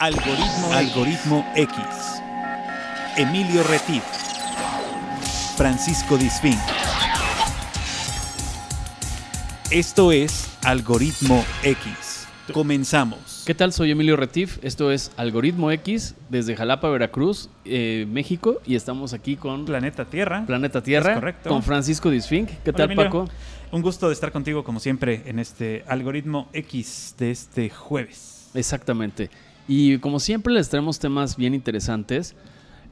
Algoritmo, Algoritmo X. Emilio Retif. Francisco Disfín. Esto es Algoritmo X. Comenzamos. ¿Qué tal? Soy Emilio Retif. Esto es Algoritmo X desde Jalapa, Veracruz, eh, México. Y estamos aquí con Planeta Tierra. Planeta Tierra. Es correcto. Con Francisco Disfink. ¿Qué Hola, tal, Emilio. Paco? Un gusto de estar contigo como siempre en este Algoritmo X de este jueves. Exactamente. Y como siempre les traemos temas bien interesantes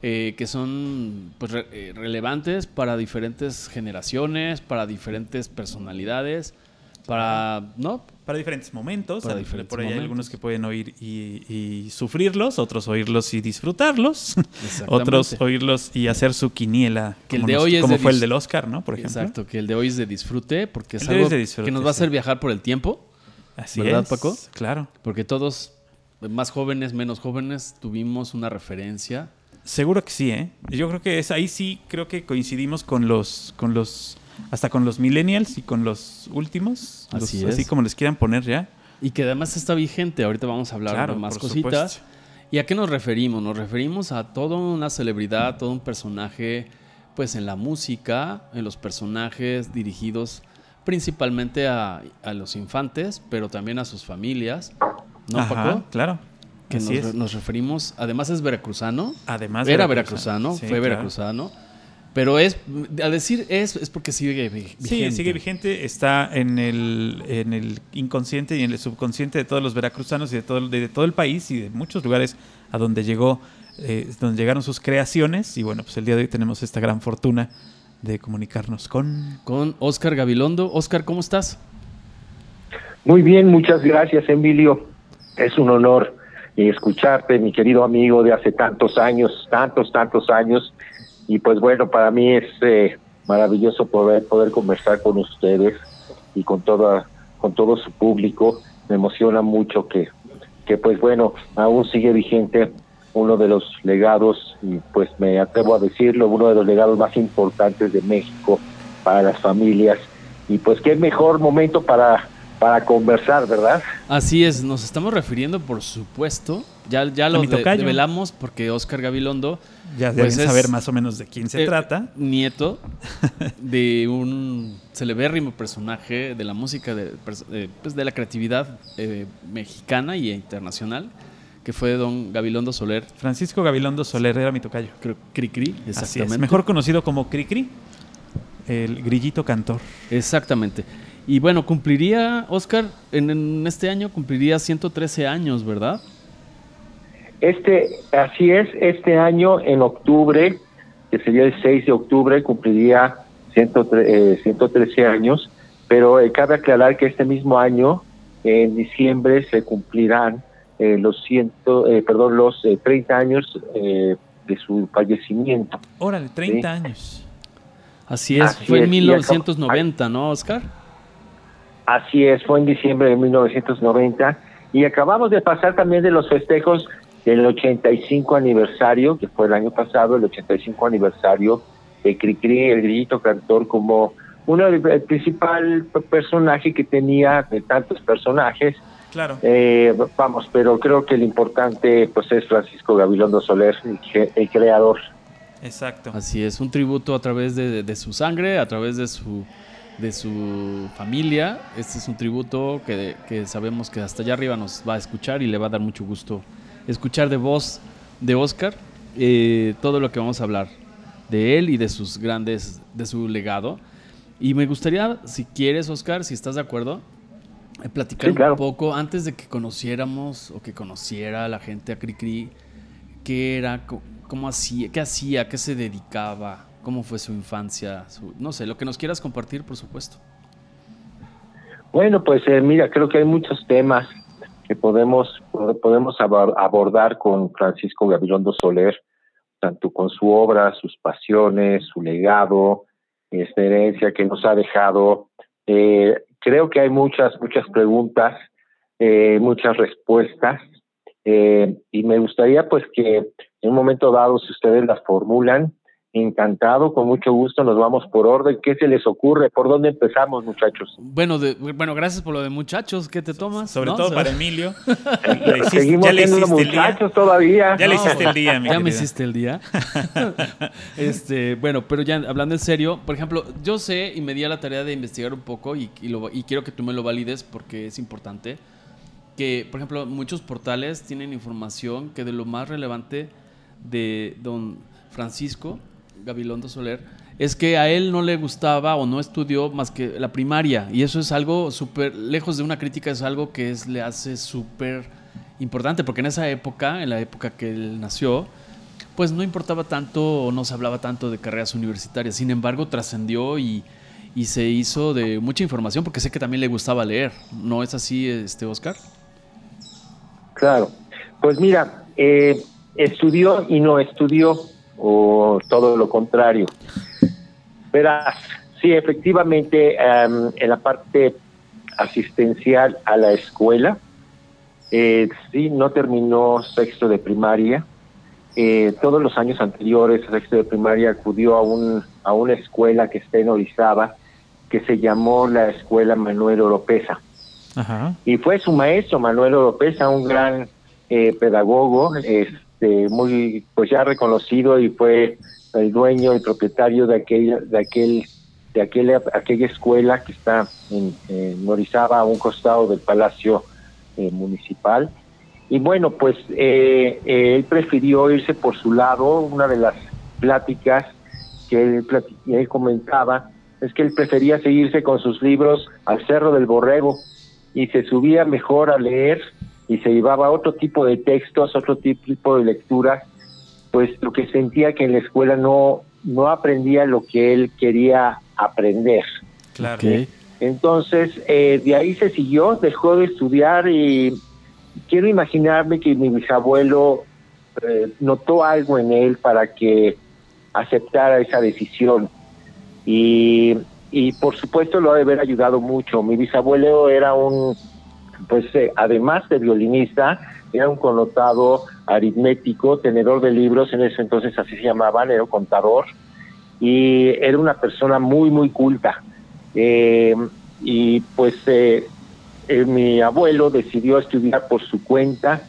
eh, que son pues, re- eh, relevantes para diferentes generaciones, para diferentes personalidades, para... ¿No? Para diferentes momentos. Para Al- diferentes Por ahí hay algunos que pueden oír y, y sufrirlos, otros oírlos y disfrutarlos, otros oírlos y hacer su quiniela. Que el de nos- hoy es como de fue el del Oscar, ¿no? Por ejemplo. Exacto, que el de hoy es de disfrute, porque es El algo es de disfrute, que nos va a hacer sí. viajar por el tiempo, Así ¿Verdad, es. Paco? Claro. porque todos, más jóvenes, menos jóvenes, tuvimos una referencia. Seguro que sí, ¿eh? Yo creo que es ahí sí creo que coincidimos con los con los hasta con los millennials y con los últimos, los- Así así es. como les quieran poner ya. Y que además está vigente. Ahorita vamos a hablar Claro, de más cositas. supuesto. ¿Y a qué nos referimos? Nos referimos a toda una celebridad, todo un personaje, pues en la música, en los personajes dirigidos principalmente a, a los infantes, pero también a sus familias. ¿No, Ajá, Paco? claro. Que Así nos, es. nos referimos, además es veracruzano. Además Era veracruzano, Sí, fue claro. veracruzano. Pero es, al decir es, es porque sigue vi- vigente. Sí, sigue vigente, está en el, en el inconsciente y en el subconsciente de todos los veracruzanos y de todo, de, todo el país y de muchos lugares a donde llegó, eh, donde llegaron sus creaciones. Y bueno, pues el día de hoy tenemos esta gran fortuna de comunicarnos con Con Oscar Gabilondo. Oscar, ¿cómo estás? Muy bien, muchas gracias, Emilio. Es un honor eh, escucharte, mi querido amigo de hace tantos años, tantos, tantos años. Y pues bueno, para mí es eh, maravilloso poder poder conversar con ustedes y con toda con todo su público. Me emociona mucho que que pues bueno, aún sigue vigente uno de los legados y pues me atrevo a decirlo, uno de los legados más importantes de México para las familias. Y pues qué mejor momento para para conversar, ¿verdad? Así es, nos estamos refiriendo, por supuesto. Ya, ya lo de- develamos porque Oscar Gabilondo, Ya Pues deben saber más o menos de quién se eh, trata. nieto de un celebérrimo personaje de la música, de, eh, pues de la creatividad eh, mexicana y internacional, que fue don Gabilondo Soler, Francisco Gabilondo Soler era mi tocayo. creo Cricri, Así exactamente. es, mejor conocido como Cricri, el grillito cantor. Exactamente. Y bueno, cumpliría, Oscar, en, en este año cumpliría 113 años, ¿verdad? Este, así es, este año en octubre, que sería el 6 de octubre, cumpliría 103, eh, 113 años, pero eh, cabe aclarar que este mismo año, en diciembre, se cumplirán eh, los ciento, eh, perdón, los eh, 30 años eh, de su fallecimiento. Órale, 30 Sí. años. Así es, Así fue en es, y 1990, ¿no, Oscar? Así es, fue en diciembre de 1990 y acabamos de pasar también de los festejos del 85 aniversario, que fue el año pasado, el 85 aniversario de Cricri, el grillito cantor, como uno del el principal personaje que tenía de tantos personajes. Claro. Eh, vamos, pero creo que el importante pues es Francisco Gabilondo Soler, el, creador. Exacto. Así es, un tributo a través de, de su sangre, a través de su, de su familia. Este es un tributo que, que sabemos que hasta allá arriba nos va a escuchar y le va a dar mucho gusto escuchar de voz de Oscar eh, todo lo que vamos a hablar de él y de sus grandes, de su legado. Y me gustaría, si quieres, Oscar, si estás de acuerdo, eh, platicar Sí, claro. un poco antes de que conociéramos o que conociera la gente a Cricri, qué era, cómo hacía, qué hacía, qué se dedicaba, cómo fue su infancia, su- no sé, lo que nos quieras compartir, por supuesto. Bueno, pues eh, mira, creo que hay muchos temas que podemos podemos abor- abordar con Francisco Gabilondo Soler, tanto con su obra, sus pasiones, su legado, esta herencia que nos ha dejado. Eh, creo que hay muchas muchas preguntas, eh, muchas respuestas, eh, y me gustaría pues que en un momento dado, si ustedes las formulan, encantado, con mucho gusto, nos vamos por orden. ¿Qué se les ocurre? ¿Por dónde empezamos, muchachos? Bueno, bueno, gracias por lo de muchachos. ¿Qué te tomas? Sobre todo para Emilio. Seguimos ya le muchachos todavía. Ya le hiciste el día, Ya me hiciste el día. este, bueno, pero ya hablando en serio, por ejemplo, yo sé y me di a la tarea de investigar un poco y, y quiero que tú me lo valides porque es importante que, por ejemplo, muchos portales tienen información que de lo más relevante de don Francisco Gabilondo Soler, es que a él no le gustaba o no estudió más que la primaria. Y eso es algo súper, lejos de una crítica, es algo que es, le hace súper importante, porque en esa época, en la época que él nació, pues no importaba tanto o no se hablaba tanto de carreras universitarias. Sin embargo, trascendió y, y, se hizo de mucha información, porque sé que también le gustaba leer. ¿No es así, este Oscar? Claro. Pues mira, eh, estudió y no estudió o todo lo contrario. Verás, sí, efectivamente, em, en la parte asistencial a la escuela, eh, sí, no terminó sexto de primaria. Eh, todos los años anteriores, sexto de primaria, acudió a, un, a una escuela que está en Orizaba, que se llamó la Escuela Manuel Oropesa. Y fue su maestro, Manuel Oropesa, un gran eh, pedagogo, este, muy pues ya reconocido y fue el dueño y propietario de aquel de aquel de aquella, aquella escuela que está en, en a un costado del Palacio eh, Municipal. Y bueno, pues eh, eh, él prefirió irse por su lado. Una de las pláticas que él, él comentaba es que él prefería seguirse con sus libros al Cerro del Borrego y se subía mejor a leer y se llevaba otro tipo de textos, otro tipo de lecturas, pues lo que sentía que en la escuela no, no aprendía lo que él quería aprender. Claro. Entonces, eh, de ahí se siguió, dejó de estudiar y quiero imaginarme que mi bisabuelo eh, notó algo en él para que aceptara esa decisión. Y, y por supuesto lo ha de haber ayudado mucho. Mi bisabuelo era un pues eh, además de violinista, era un connotado aritmético, tenedor de libros, en ese entonces así se llamaban, era contador, y era una persona muy, muy culta. Eh, y pues eh, mi abuelo decidió estudiar por su cuenta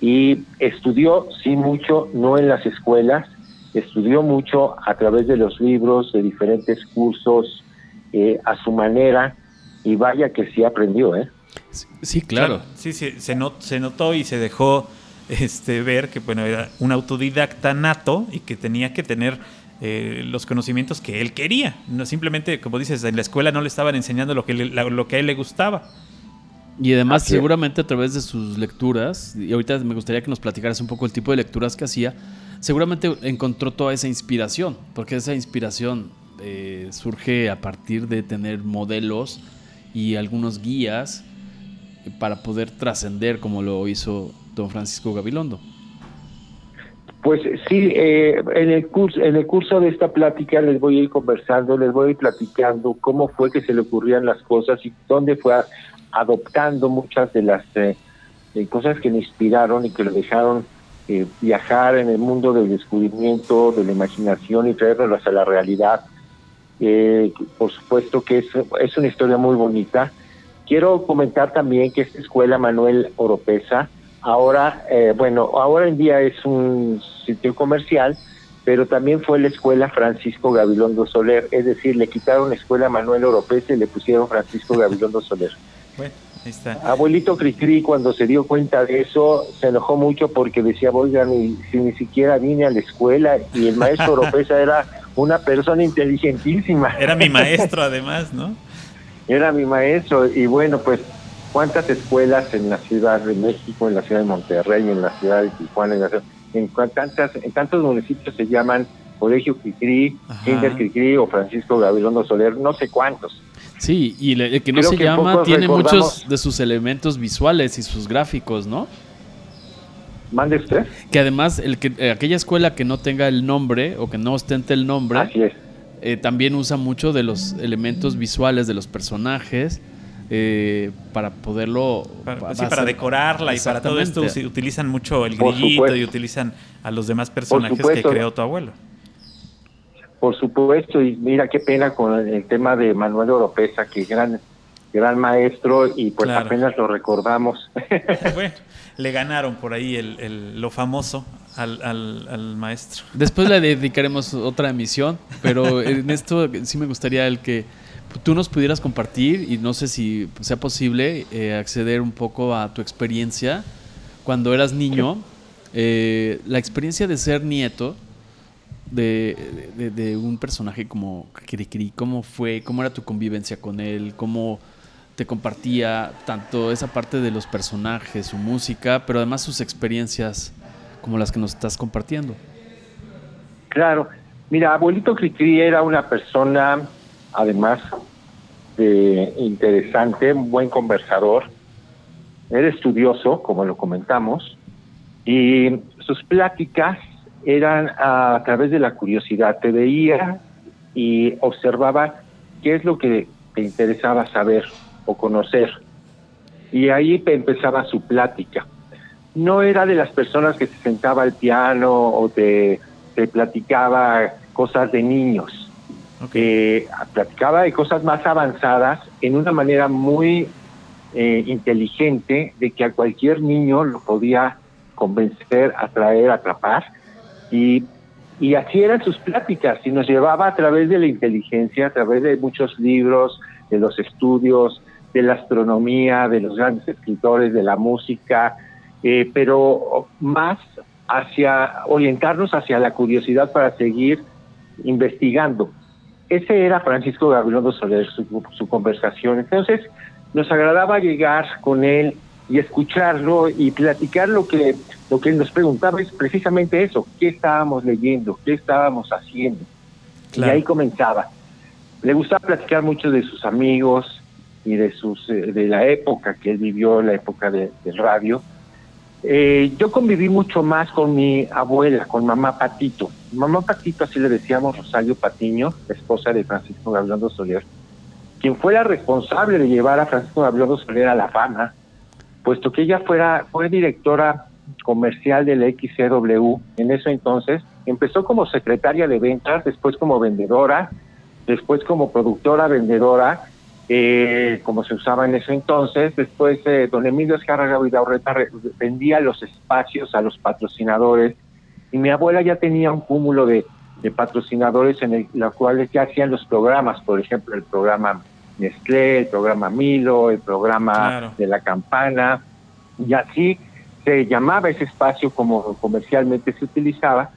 y estudió, sí, mucho, no en las escuelas, estudió mucho a través de los libros, de diferentes cursos, a su manera, y vaya que sí aprendió, ¿eh? Sí, claro. Sí, sí, se, se notó y se dejó este, ver que bueno, era un autodidacta nato y que tenía que tener eh, los conocimientos que él quería. No simplemente, como dices, en la escuela no le estaban enseñando lo que, lo que a él le gustaba. Y además, seguramente a través de sus lecturas, y ahorita me gustaría que nos platicaras un poco el tipo de lecturas que hacía, seguramente encontró toda esa inspiración, porque esa inspiración eh, surge a partir de tener modelos y algunos guías para poder trascender como lo hizo don Francisco Gabilondo. Pues sí, eh, en el curso en el curso de esta plática les voy a ir conversando, les voy a ir platicando cómo fue que se le ocurrían las cosas y dónde fue adoptando muchas de las eh, cosas que le inspiraron y que lo dejaron eh, viajar en el mundo del descubrimiento, de la imaginación y traerlas a la realidad. por supuesto que es, es una historia muy bonita Quiero comentar también que esta escuela Manuel Oropesa, ahora, eh, bueno, ahora en día es un sitio comercial, pero también fue la escuela Francisco Gabilondo Soler, es decir, le quitaron la escuela Manuel Oropesa y le pusieron Francisco Gabilondo Soler. Bueno, ahí está. Abuelito Cricri, cuando se dio cuenta de eso, se enojó mucho porque decía, oigan, si ni siquiera vine a la escuela y el maestro Oropesa era una persona inteligentísima. Era mi maestro además, ¿no? Era mi maestro y bueno, pues cuántas escuelas en la Ciudad de México, en la Ciudad de Monterrey, en la Ciudad de Tijuana, en, en, tantas, en tantos municipios se llaman Colegio Cricri, Kinder Cricri o Francisco Gabilondo Soler, no sé cuántos. Sí, y el que no se llama tiene muchos de sus elementos visuales y sus gráficos, ¿no? Mande usted. Que además, el que, aquella escuela que no tenga el nombre o que no ostente el nombre, Así es eh, también usa mucho de los elementos visuales de los personajes eh, para poderlo... Para, sí, para decorarla y para todo esto utilizan mucho el grillito y utilizan a los demás personajes que creó tu abuelo. Por supuesto, y mira qué pena con el tema de Manuel Oropesa, que gran, gran maestro, y pues apenas lo recordamos. bueno, le ganaron por ahí el, lo famoso al, al, maestro. Después le dedicaremos otra emisión, pero en esto sí me gustaría el que tú nos pudieras compartir, y no sé si sea posible, eh, acceder un poco a tu experiencia cuando eras niño, eh, la experiencia de ser nieto de, un personaje como Kirikiri, ¿cómo fue? ¿Cómo era tu convivencia con él? ¿Cómo te compartía tanto esa parte de los personajes, su música, pero además sus experiencias como las que nos estás compartiendo? Claro, mira, abuelito Cricri era una persona, además de interesante, un buen conversador, era estudioso, como lo comentamos, y sus pláticas eran a, través de la curiosidad. Te veía y observaba qué es lo que te interesaba saber o conocer. Y ahí empezaba su plática. No era de las personas que se sentaba al piano o te, platicaba cosas de niños. Eh, platicaba de cosas más avanzadas en una manera muy eh, inteligente de que a cualquier niño lo podía convencer, atraer, atrapar y, y así eran sus pláticas y nos llevaba a través de la inteligencia, a través de muchos libros, de los estudios, de la astronomía, de los grandes escritores, de la música, eh, pero más hacia orientarnos hacia la curiosidad para seguir investigando. Ese era Francisco Gabilondo Soler, su, su conversación. Entonces, nos agradaba llegar con él y escucharlo y platicar lo que lo que nos preguntaba es precisamente eso, qué estábamos leyendo, qué estábamos haciendo. Y ahí comenzaba. Le gustaba platicar mucho de sus amigos y de sus eh, de la época que él vivió, la época de, del radio. Eh, yo conviví mucho más con mi abuela, con mamá Patito. Mamá Patito, así le decíamos Rosario Patiño, esposa de Francisco Gabilondo Soler, quien fue la responsable de llevar a Francisco Gabilondo Soler a la fama, puesto que ella fuera, fue directora comercial del XCW en ese entonces. Empezó como secretaria de ventas, después como vendedora, después como productora vendedora, eh, como se usaba en ese entonces. Después eh, don Emilio Escarraga Vidaurreta vendía los espacios a los patrocinadores y mi abuela ya tenía un cúmulo de, patrocinadores en el, los cuales ya hacían los programas, por ejemplo, el programa Nestlé, el programa Milo, el programa de la campana, y así se llamaba ese espacio como comercialmente se utilizaba.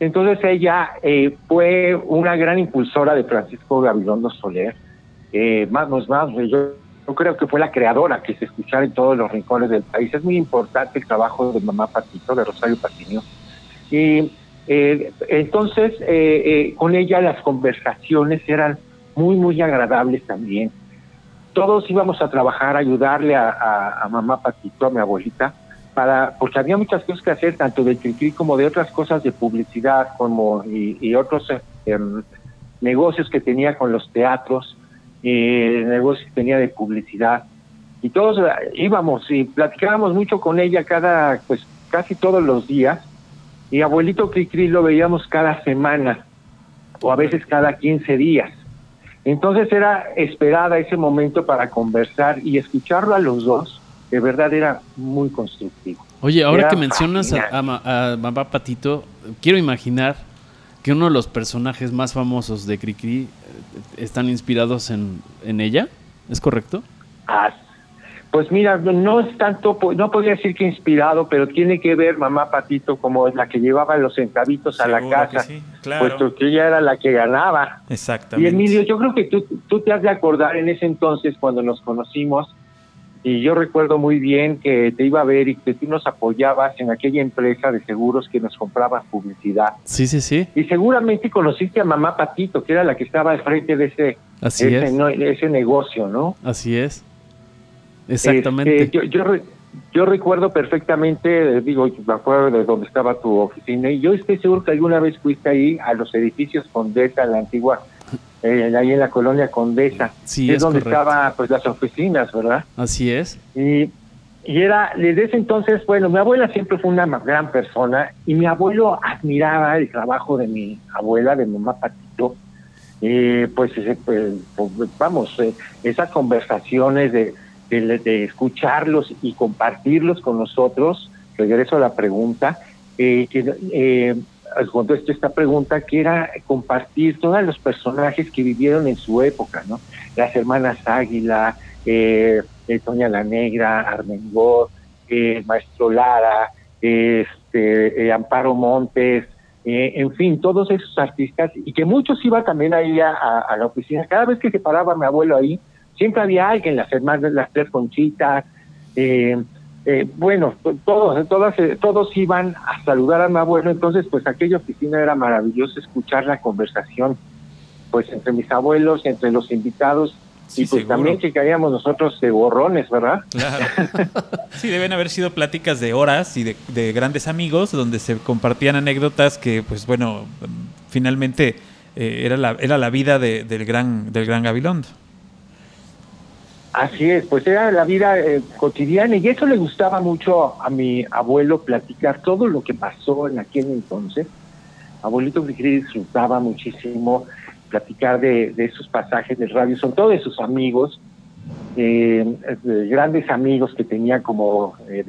Entonces ella eh, fue una gran impulsora de Francisco Gabilondo Soler. Eh, más, más, yo, yo, creo que fue la creadora que se escuchara en todos los rincones del país. Es muy importante el trabajo de mamá Patito, de Rosario Patiño. Y eh, entonces eh, con ella las conversaciones eran muy, muy agradables también. Todos íbamos a trabajar, a ayudarle a mamá Patito, a mi abuelita, para, porque había muchas cosas que hacer, tanto de Cricri como de otras cosas de publicidad, como y, otros eh, em, negocios que tenía con los teatros, eh, negocios que tenía de publicidad. Y todos eh, íbamos y platicábamos mucho con ella cada, pues casi todos los días. Y abuelito Cricri lo veíamos cada semana o a veces cada 15 días. Entonces era esperada ese momento para conversar y escucharlo a los dos de verdad era muy constructivo. Oye, ahora que mencionas a, Mamá Patito, quiero imaginar que uno de los personajes más famosos de Cricri eh, están inspirados en, en ella, ¿es correcto? Ah, pues mira, no es tanto, no podría decir que inspirado, pero tiene que ver Mamá Patito como la que llevaba los centavitos a la casa, puesto que ella era la que ganaba. Exactamente. Y Emilio, yo creo que tú, tú te has de acordar en ese entonces, cuando nos conocimos, y yo recuerdo muy bien que te iba a ver y que tú nos apoyabas en aquella empresa de seguros que nos compraba publicidad. Sí, sí, sí. Y seguramente conociste a mamá Patito, que era la que estaba al frente de ese, ese, negocio, ¿no? Así es. Exactamente. Este, yo, yo, recuerdo perfectamente, digo, me acuerdo de donde estaba tu oficina, y yo estoy seguro que alguna vez fuiste ahí a los edificios Condesa, la antigua eh, ahí en la colonia Condesa, sí, es, donde estaban pues las oficinas, ¿verdad? Así es. Y, y era, desde ese entonces, bueno, mi abuela siempre fue una gran persona y mi abuelo admiraba el trabajo de mi abuela, de mi mamá Patito. Eh, pues, pues, pues, vamos, eh, esas conversaciones de, de, escucharlos y compartirlos con nosotros, regreso a la pregunta, eh, que, eh, contesto esta pregunta, que era compartir todos los personajes que vivieron en su época, ¿no? Las hermanas Águila, eh, Toña la Negra, Armengol, eh, Maestro Lara, este, eh, Amparo Montes, eh, en fin, todos esos artistas, y que muchos iban también ahí a, a, la oficina. Cada vez que se paraba mi abuelo ahí, siempre había alguien, las hermanas, las tres conchitas, eh, eh, bueno, todos, todas, todos iban a saludar a mi abuelo, entonces pues aquella oficina era maravilloso escuchar la conversación, pues entre mis abuelos, entre los invitados, y pues también que caíamos nosotros de borrones, ¿verdad? Claro. sí, deben haber sido pláticas de horas y de, grandes amigos donde se compartían anécdotas que, pues bueno, finalmente eh, era, la, era la vida del, gran, del gran Gabilondo. Así es, pues era la vida eh, cotidiana y eso le gustaba mucho a mi abuelo platicar todo lo que pasó en aquel entonces. Abuelito Frigiri disfrutaba muchísimo platicar de, esos pasajes del radio, son todos de sus amigos, eh, grandes amigos que tenía como eh,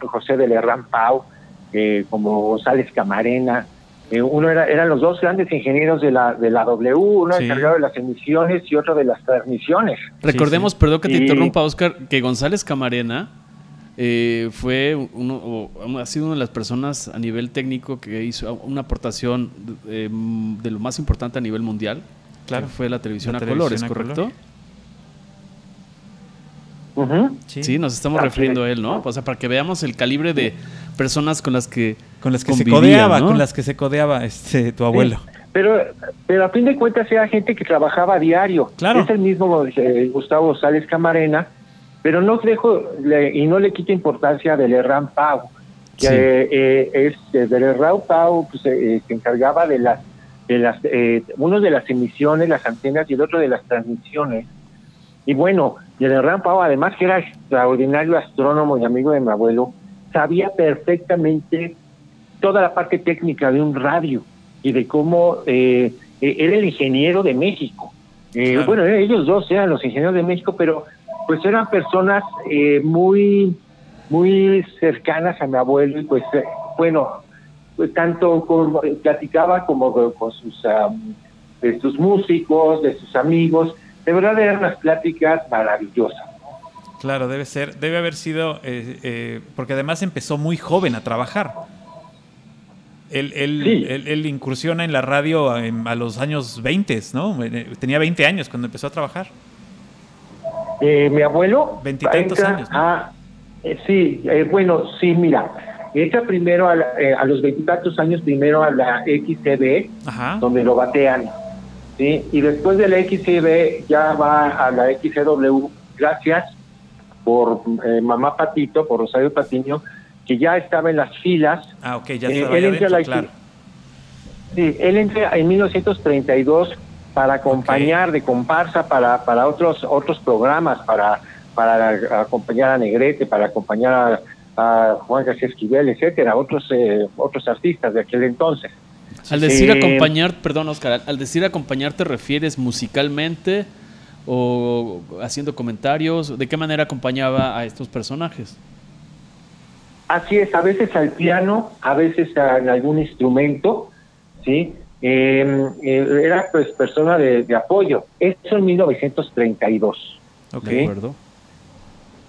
José de Lerran Pau, eh, como González Camarena, eh, uno era, eran los dos grandes ingenieros de la, de la W, uno encargado de las emisiones y otro de las transmisiones. Recordemos, perdón que te interrumpa, Oscar, que González Camarena eh, fue uno, ha sido una de las personas a nivel técnico que hizo una aportación de, lo más importante a nivel mundial. Claro. fue la televisión a colores, ¿correcto? sí. nos estamos refiriendo a él, ¿no? O sea, para que veamos el calibre de personas con las que con las que se codeaba, con las que se codeaba este tu abuelo. pero pero a fin de cuentas era gente que trabajaba a diario. Claro. Es el mismo eh, Gustavo Sales Camarena, pero no dejo y no le quita importancia del Herrán Pau, que eh, es eh, del Herrán Pau pues, se encargaba de las de las uno de las emisiones, las antenas y el otro de las transmisiones. Y bueno, y el Herrán Pau además que era extraordinario astrónomo y amigo de mi abuelo, sabía perfectamente toda la parte técnica de un radio y de cómo eh, eh, era el ingeniero de México. Eh, bueno, ellos dos eran los ingenieros de México, pero pues eran personas muy, muy cercanas a mi abuelo y pues, bueno, pues tanto con, platicaba como con sus, de sus músicos, de sus amigos, de verdad eran unas pláticas maravillosas. Claro, debe ser, debe haber sido, porque además empezó muy joven a trabajar. Él, él, incursiona en la radio a, los años 20, ¿no? Eh, tenía 20 años cuando empezó a trabajar. Eh, mi abuelo. Veintitantos años. Eh, sí, bueno, sí, mira. Entra primero a, los veintitantos años, primero a la XCB, donde lo batean. ¿sí? Y después de la XCB ya va a la XCW, gracias por Mamá Patito, por Rosario Patiño, que ya estaba en las filas. Ah, ok, ya eh, él entra claro. Sí, él entra en 1932 para acompañar de comparsa para, para otros otros programas, para, para acompañar a Negrete, para acompañar a, Juan García Esquivel, etcétera, otros eh, otros artistas de aquel entonces. Al decir eh, acompañar, perdón Oscar, al decir acompañar te refieres musicalmente o haciendo comentarios, ¿de qué manera acompañaba a estos personajes? Así es, a veces al piano, a veces en algún instrumento, ¿sí? Em, eh, era pues persona de, apoyo. Eso en 1932. Ok, ¿sí? acuerdo.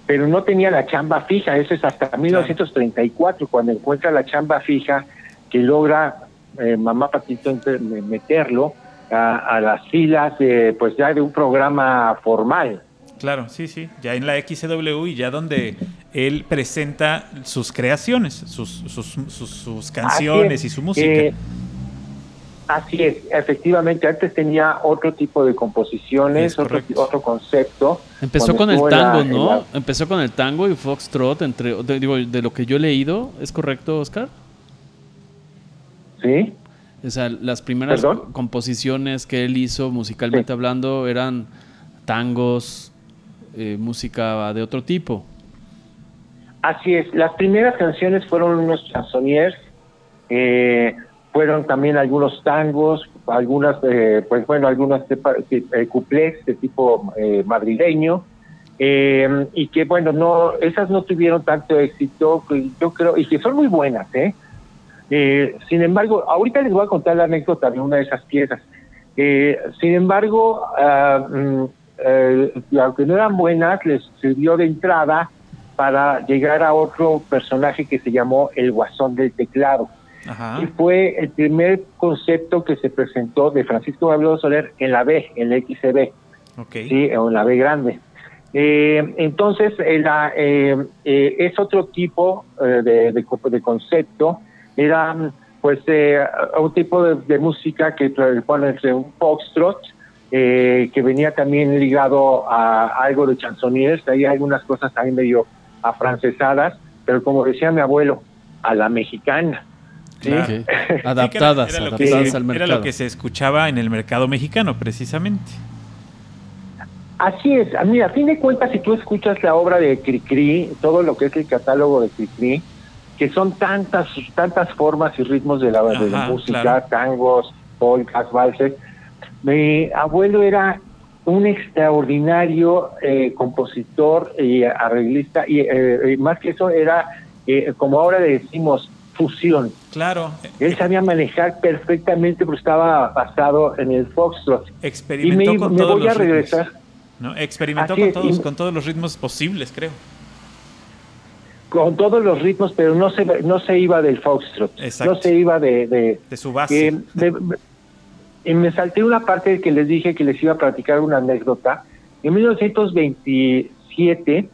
Pero no tenía la chamba fija, eso es hasta 1934, cuando encuentra la chamba fija, que logra eh, Mamá Patito meterlo a, las filas de, pues ya de un programa formal. Claro, sí, sí, ya en la XW y ya donde él presenta sus creaciones, sus, sus, canciones y su música. Eh, así es, efectivamente, antes tenía otro tipo de composiciones, otro, otro concepto. Empezó con el tango, ¿no? Empezó con el tango y foxtrot, entre, digo, de lo que yo he leído, ¿es correcto, Oscar? Sí. O sea, las primeras composiciones que él hizo musicalmente hablando eran tangos, eh, música de otro tipo. Así es, las primeras canciones fueron unos chansonniers, eh, fueron también algunos tangos, algunas, eh, pues bueno, algunos eh, de tipo eh, madrileño, eh, y que bueno, no, esas no tuvieron tanto éxito, yo creo, y que son muy buenas, ¿eh? Sin embargo, ahorita les voy a contar la anécdota de una de esas piezas. Sin embargo, eh, aunque no eran buenas, les sirvió de entrada para llegar a otro personaje que se llamó el Guasón del Teclado. Ajá. Y fue el primer concepto que se presentó de Francisco Gabriel Soler en la B, en la XCB, Ok. ¿sí? en la B grande. Eh, entonces, era, eh, eh, es otro tipo eh, de, de, de concepto. Era, pues, eh, un tipo de, de música que, bueno, entre un foxtrot, eh, que venía también ligado a algo de chansonniers. Hay algunas cosas también medio afrancesadas, pero como decía mi abuelo, a la mexicana. ¿sí? Que era- Adaptadas, era lo que adaptadas se- al Era mercado. lo que se escuchaba en el mercado mexicano, precisamente. Así es, a mí, a fin de cuentas, si tú escuchas la obra de Cricri, todo lo que es el catálogo de Cricri, que son tantas, tantas formas y ritmos de la, de la Ajá, música, claro. tangos, polkas, valses. Mi abuelo era un extraordinario eh, compositor y arreglista, y eh, eh, más que eso era, eh, como ahora le decimos, fusión. Claro. Él sabía manejar perfectamente, pero estaba basado en el foxtrot. Y Experimentó me, con me todos voy a los ritmos. regresar. ¿no? Experimentó Así con es, todos, y- con todos los ritmos posibles, creo. con todos los ritmos, pero no se no se iba del foxtrot, Exacto. no se iba de, de, De su base. de- y me salté una parte que les dije que les iba a platicar una anécdota. En 1927,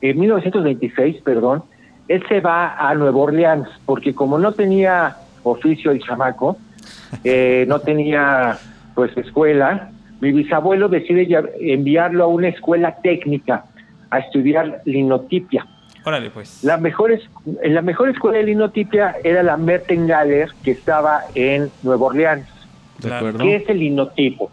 en 1926, perdón, él se va a Nueva Orleans porque como no tenía oficio el chamaco, eh, no tenía pues escuela, mi bisabuelo decide enviarlo a una escuela técnica a estudiar linotipia. Órale, pues. La mejor, es- la mejor escuela de linotipia era la Mertengaler, que estaba en Nueva Orleans. ¿De Claro. acuerdo? ¿Qué es el linotipo?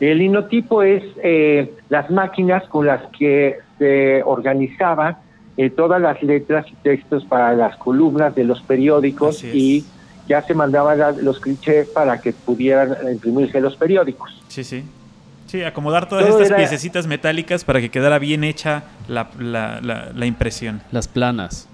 El linotipo es eh, las máquinas con las que se organizaban eh, todas las letras y textos para las columnas de los periódicos y ya se mandaban los clichés para que pudieran imprimirse los periódicos. Sí, sí. Sí, acomodar todas Todo estas era- piececitas metálicas para que quedara bien hecha la, la, la, la impresión. Las planas.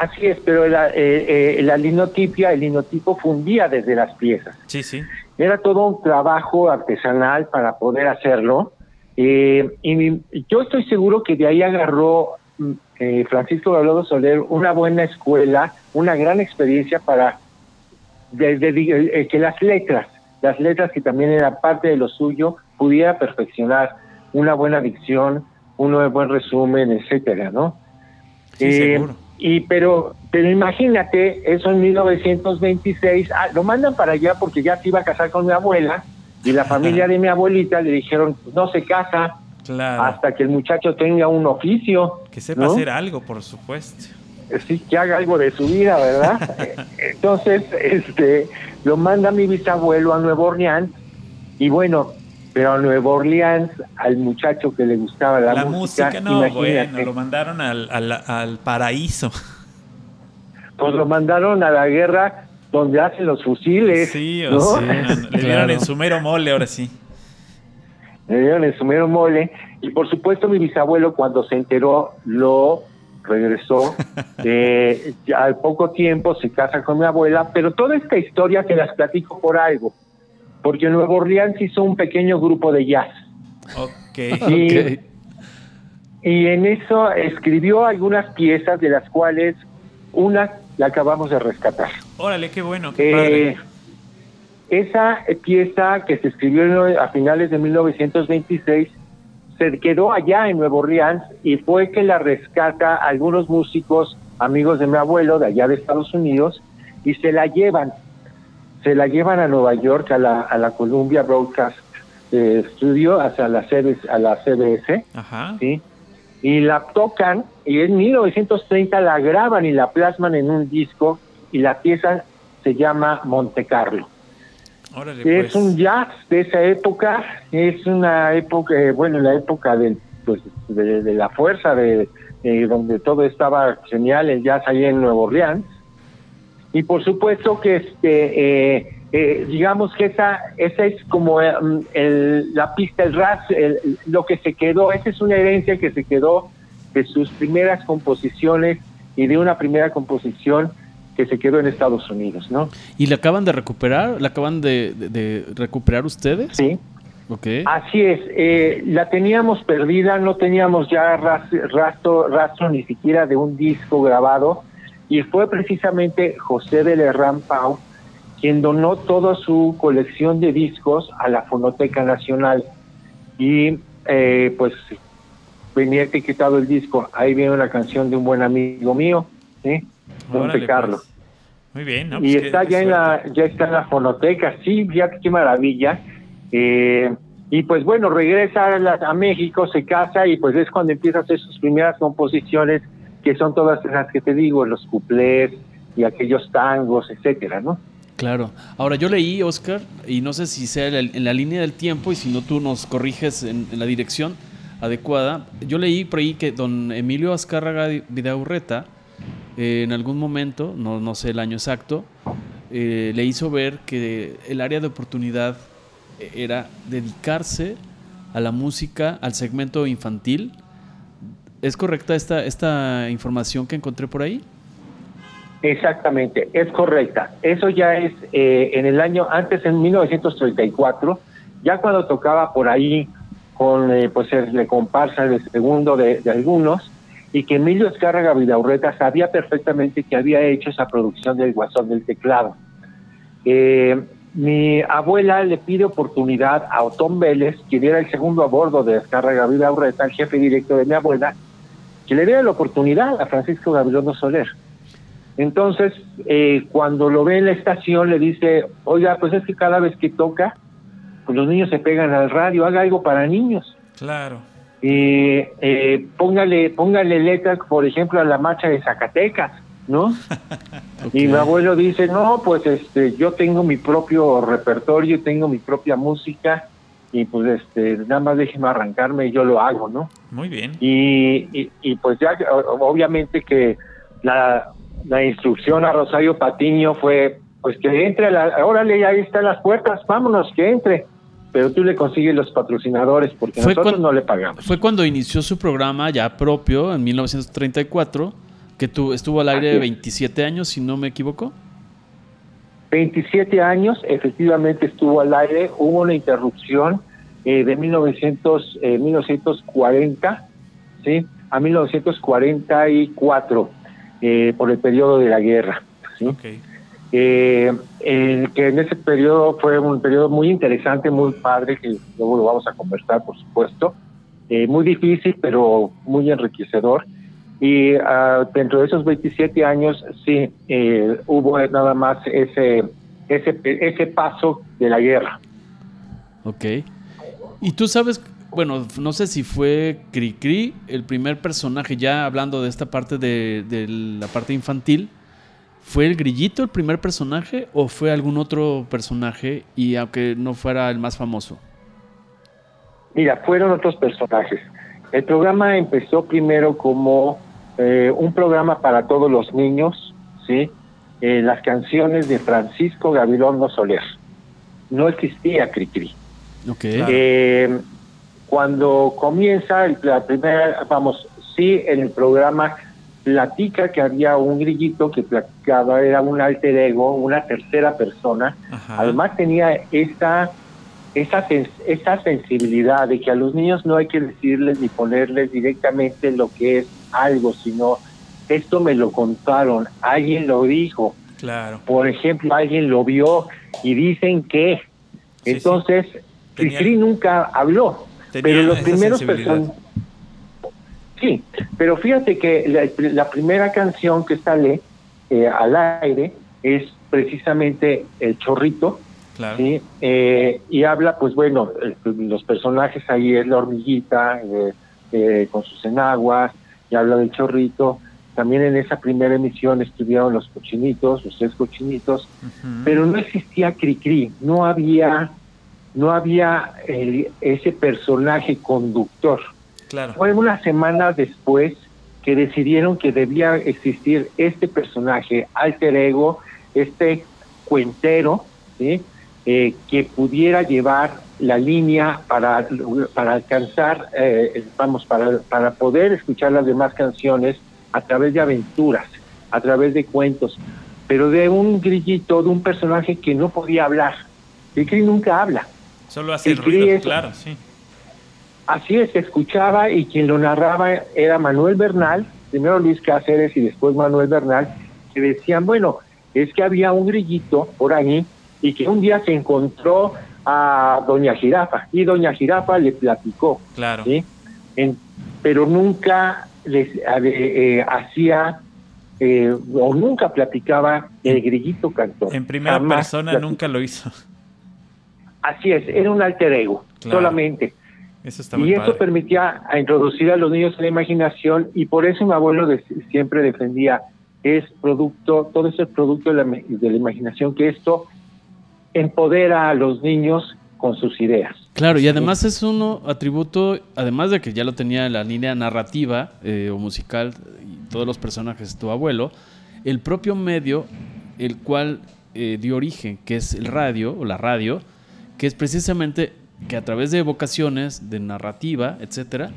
Así es, pero la, eh, eh, la linotipia, el linotipo fundía desde las piezas. Sí, sí. Era todo un trabajo artesanal para poder hacerlo. Eh, y mi- yo estoy seguro que de ahí agarró mm, eh, Francisco Gabriel Soler una buena escuela, una gran experiencia para de- de- eh, que las letras, las letras que también eran parte de lo suyo, pudiera perfeccionar una buena dicción, un buen resumen, etcétera, ¿no? Sí, seguro. Y pero, pero imagínate, eso en 1926, ah, lo mandan para allá porque ya se iba a casar con mi abuela y la familia de mi abuelita le dijeron, no se casa Claro. hasta que el muchacho tenga un oficio. que sepa ¿no? hacer algo, por supuesto. Sí, que haga algo de su vida, ¿verdad? Eh, Entonces, este, lo manda mi bisabuelo a Nueva Orleans y bueno, pero a Nueva Orleans, al muchacho que le gustaba la, La, música, no, imagínate. bueno, lo mandaron al, al, al paraíso. pues lo mandaron a la guerra donde hacen los fusiles. Sí, o ¿no? sí, no, no, le dieron Claro. en su mero mole ahora sí. Le dieron el sumero mole. Y por supuesto, mi bisabuelo, cuando se enteró, lo regresó. Eh, al poco tiempo se casa con mi abuela, pero toda esta historia te las platico por algo. Porque en Nueva Orleans hizo un pequeño grupo de jazz. Ok. Y, en eso escribió algunas piezas, de las cuales una la acabamos de rescatar. Órale, qué bueno, qué Eh, padre. esa pieza que se escribió en- a finales de 1926 se quedó allá en Nueva Orleans y fue que la rescata algunos músicos amigos de mi abuelo de allá de Estados Unidos y se la llevan, se la llevan a Nueva York a la, a la Columbia Broadcast eh, Studio, hacia la, CBS, a la CBS, Ajá. ¿sí? y la tocan y en 1930 la graban y la plasman en un disco y la pieza se llama Monte Carlo. Órale, Es pues. un jazz de esa época, es una época, eh, bueno, la época del, pues, de, de la fuerza de, eh, donde todo estaba genial, el jazz ahí en Nuevo Orleans. Y por supuesto que este, eh, eh, digamos que esa, esa es como el, la pista, el ras, lo que se quedó, esa es una herencia que se quedó de sus primeras composiciones y de una primera composición que se quedó en Estados Unidos, ¿no? ¿Y la acaban de recuperar? ¿La acaban de, recuperar ustedes? Sí. Okay. Así es, eh, la teníamos perdida, no teníamos ya rastro, rastro ni siquiera de un disco grabado y fue precisamente José de Lerrán Pau quien donó toda su colección de discos a la Fonoteca Nacional y eh, pues venía etiquetado el disco, ahí viene una canción de un buen amigo mío, ¿sí? Monte Carlos. Pues. Muy bien, Y pues está ya en la ya está en la fonoteca, sí, fíjate qué maravilla. Eh, y pues bueno, regresa a, México, se casa y pues es cuando empieza a hacer sus primeras composiciones, que son todas las que te digo, los cuplés y aquellos tangos, etcétera, ¿no? Claro. Ahora yo leí, Oscar, y no sé si sea en la línea del tiempo y si no tú nos corriges en, la dirección adecuada. Yo leí por ahí que don Emilio Azcárraga Vidaurreta eh, en algún momento, no, no sé el año exacto, eh, le hizo ver que el área de oportunidad era dedicarse a la música, al segmento infantil. ¿Es correcta esta, esta información que encontré por ahí? Exactamente, es correcta. Eso ya es eh, en el año, antes en 1934, ya cuando tocaba por ahí con pues el comparsa de segundo de algunos, y que Emilio Escárraga Vidaurreta sabía perfectamente que había hecho esa producción del Guasón del Teclado. Eh, mi abuela le pide oportunidad a Otón Vélez, quien era el segundo a bordo de Escárraga Vidaurreta, el jefe directo de mi abuela, que le diera la oportunidad a Francisco Gabilondo Soler. Entonces, eh, cuando lo ve en la estación, le dice, oiga, pues es que cada vez que toca, pues los niños se pegan al radio, haga algo para niños. Claro eh, eh, póngale, póngale letras, por ejemplo, a la marcha de Zacatecas, ¿no? Y mi abuelo dice, no, pues este, yo tengo mi propio repertorio, tengo mi propia música, y pues este, nada más déjeme arrancarme y yo lo hago, ¿no? Muy bien. Y, y, pues ya, obviamente que la, la instrucción a Rosario Patiño fue, pues que entre, a la, órale, ahí están las puertas, vámonos, que entre pero tú le consigues los patrocinadores porque nosotros no le pagamos. Fue cuando inició su programa ya propio en 1934, que tu, estuvo al aire de 27 años, si no me equivoco. 27 años, efectivamente estuvo al aire, hubo una interrupción eh, de 1900, 1940 eh, ¿sí? a 1944 eh, por el periodo de la guerra. ¿sí? Okay eh, que en ese periodo fue un periodo muy interesante, muy padre, que luego lo vamos a conversar, por supuesto, eh, muy difícil, pero muy enriquecedor. Y uh, dentro de esos 27 años, sí, eh, hubo nada más ese, ese, ese paso de la guerra. Ok. Y tú sabes, bueno, no sé si fue Cricri el primer personaje, ya hablando de esta parte de, de la parte infantil, ¿Fue el grillito el primer personaje o fue algún otro personaje y aunque no fuera el más famoso? Mira, fueron otros personajes. El programa empezó primero como eh, un programa para todos los niños, ¿sí? Eh, las canciones de Francisco Gabilondo Soler. No existía Cricri. Okay. Eh, cuando comienza la primera, vamos, sí, en el programa platica que había un grillito que platicaba, era un alter ego, una tercera persona. Además tenía esa, esa, esa sensibilidad de que a los niños no hay que decirles ni ponerles directamente lo que es algo, sino esto me lo contaron, alguien lo dijo. Claro. Por ejemplo, alguien lo vio y dicen que. Entonces, sí. nunca habló. pero los primeros personas Sí, pero fíjate que la, primera canción que sale eh, al aire es precisamente El Chorrito, ¿sí? Eh, y habla, pues bueno, los personajes ahí es la hormiguita eh, con sus enaguas, y habla del chorrito. También en esa primera emisión estuvieron los cochinitos, los tres cochinitos, pero no existía Cricri, no había, no había ese personaje conductor. Claro. Fue una semana después que decidieron que debía existir este personaje alter ego, este cuentero, ¿sí? Eh, que pudiera llevar la línea para, para alcanzar, eh, vamos, para, para poder escuchar las demás canciones a través de aventuras, a través de cuentos, pero de un grillito, de un personaje que no podía hablar. El Cri nunca habla. Solo hace ruido, claro, sí. Así es, se escuchaba y quien lo narraba era Manuel Bernal, primero Luis Cáceres y después Manuel Bernal, que decían, bueno, es que había un grillito por ahí y que un día se encontró a Doña Jirafa y Doña Jirafa le platicó. Claro. ¿sí? pero nunca les eh, hacía eh, o nunca platicaba el grillito cantor. En primera persona nunca lo hizo. Así es, era un alter ego, solamente. Eso está y eso permitía a introducir a los niños en la imaginación y por eso mi abuelo siempre defendía es producto, todo eso es producto de la, de la imaginación, que esto empodera a los niños con sus ideas. Claro, y además es un atributo, además de que ya lo tenía en la línea narrativa eh, o musical y todos los personajes de tu abuelo, el propio medio, el cual eh, dio origen, que es el radio o la radio, que es precisamente que a través de evocaciones, de narrativa, etcétera,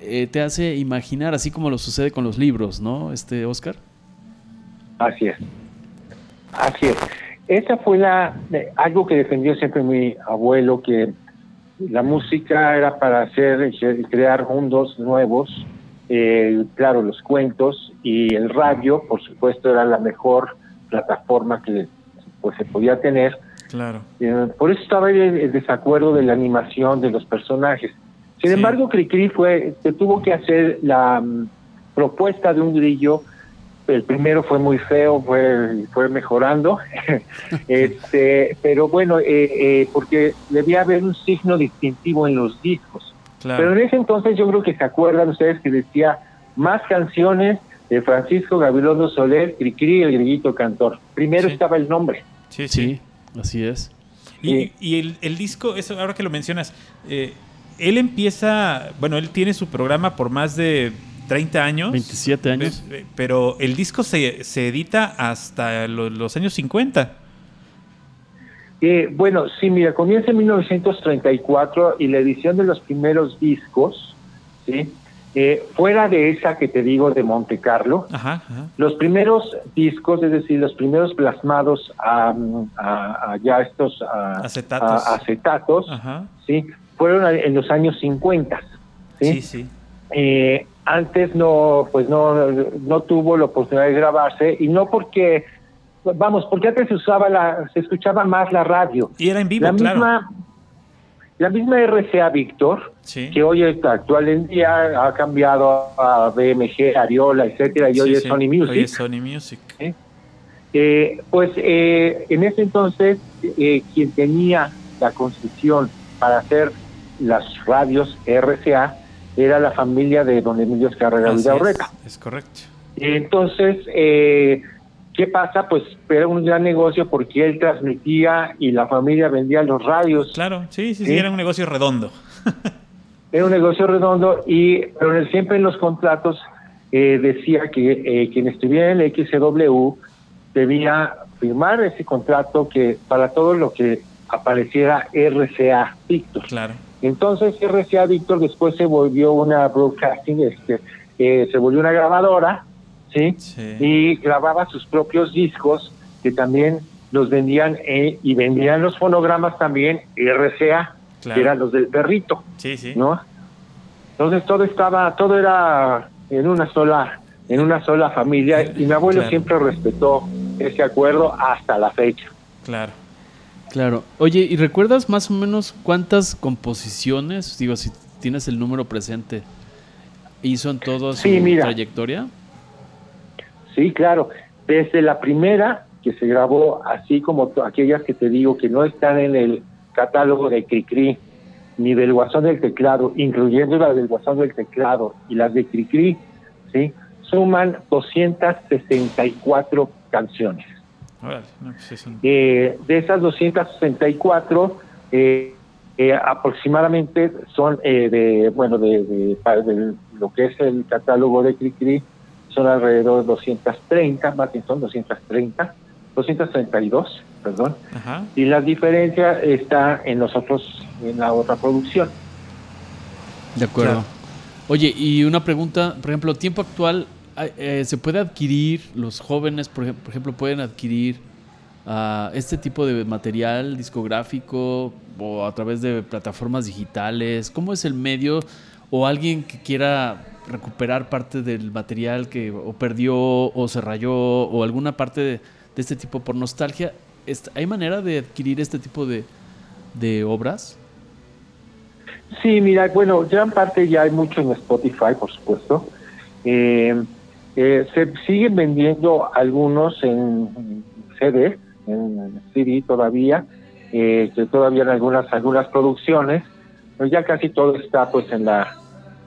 eh, te hace imaginar, así como lo sucede con los libros, ¿no, este Oscar? Así es. Así es. Esa fue la algo que defendió siempre mi abuelo, que la música era para hacer crear mundos nuevos, eh, claro, los cuentos y el radio, por supuesto, era la mejor plataforma que pues se podía tener. Claro. Eh, por eso estaba el, desacuerdo de la animación de los personajes. Sin embargo, Cricri fue, se tuvo que hacer la mm, propuesta de un grillo el primero fue muy feo, fue, fue mejorando, este, pero bueno, eh, eh, porque debía haber un signo distintivo en los discos. Pero en ese entonces yo creo que se acuerdan ustedes que decía más canciones de Francisco Gabilondo Soler, Cricri, el grillito cantor. Primero estaba el nombre. Sí, sí, así es. Y, y el, disco, eso ahora que lo mencionas, eh, él empieza, bueno, él tiene su programa por más de 30 años. 27 años. Pero el disco se, se edita hasta los, años 50. Eh, bueno, sí, mira, comienza en 1934 y la edición de los primeros discos, ¿sí? Eh, fuera de esa que te digo de Monte Carlo, los primeros discos, es decir, los primeros plasmados a, ya estos acetatos, acetatos ¿sí? fueron en los años 50. Sí, sí. sí. Eh, antes no, pues no, no tuvo la oportunidad de grabarse y no porque, vamos, porque antes se usaba la, se escuchaba más la radio. Y era en vivo, la claro. Misma, la misma RCA Víctor, que hoy está actual en día ha cambiado a BMG, Ariola, etcétera, y hoy es Sony Music. Hoy es Sony Music. Eh, pues eh, en ese entonces eh, quien tenía la concesión para hacer las radios RCA era la familia de don Emilio Escarrera Vidaurreta. Es, es correcto. Entonces, eh, ¿qué pasa? Pues era un gran negocio porque él transmitía y la familia vendía los radios. Claro, sí, sí, sí, era un negocio redondo. era un negocio redondo y pero siempre en los contratos eh, decía que eh, quien estuviera en el XW debía firmar ese contrato que para todo lo que apareciera RCA Víctor. Claro. Entonces RCA Víctor después se volvió una broadcasting, este, eh, se volvió una grabadora, ¿sí? Y grababa sus propios discos que también los vendían eh, y vendían los fonogramas también RCA, que eran los del perrito, sí, sí. ¿no? Entonces todo estaba, todo era en una sola, en una sola familia y mi abuelo siempre respetó ese acuerdo hasta la fecha. Claro. Claro. Oye, ¿y recuerdas más o menos cuántas composiciones, digo, si tienes el número presente, hizo en toda su trayectoria? Sí, claro. Desde la primera que se grabó, así como aquellas que te digo que no están en el catálogo de Cricri, ni del Guasón del Teclado, incluyendo las del Guasón del Teclado y las de Cricri, ¿sí? suman 264 canciones. Pues eh, de esas 264, eh, Eh, aproximadamente son eh, de, bueno, de, lo que es el catálogo de Cricri, son alrededor de 230, más bien son 230, 232, perdón. Y la diferencia está en los otros, en la otra producción. De acuerdo. Oye, y una pregunta, por ejemplo, tiempo actual, eh, ¿se puede adquirir, los jóvenes, por ejemplo, pueden adquirir uh, este tipo de material discográfico o a través de plataformas digitales? ¿Cómo es el medio? O alguien que quiera recuperar parte del material que o perdió o se rayó o alguna parte de, este tipo por nostalgia, ¿hay manera de adquirir este tipo de, de obras? Sí, mira, bueno, gran parte ya hay mucho en Spotify, por supuesto. Eh, eh, se siguen vendiendo algunos en CD, en CD todavía, eh, que todavía en algunas algunas producciones, pero ya casi todo está pues en la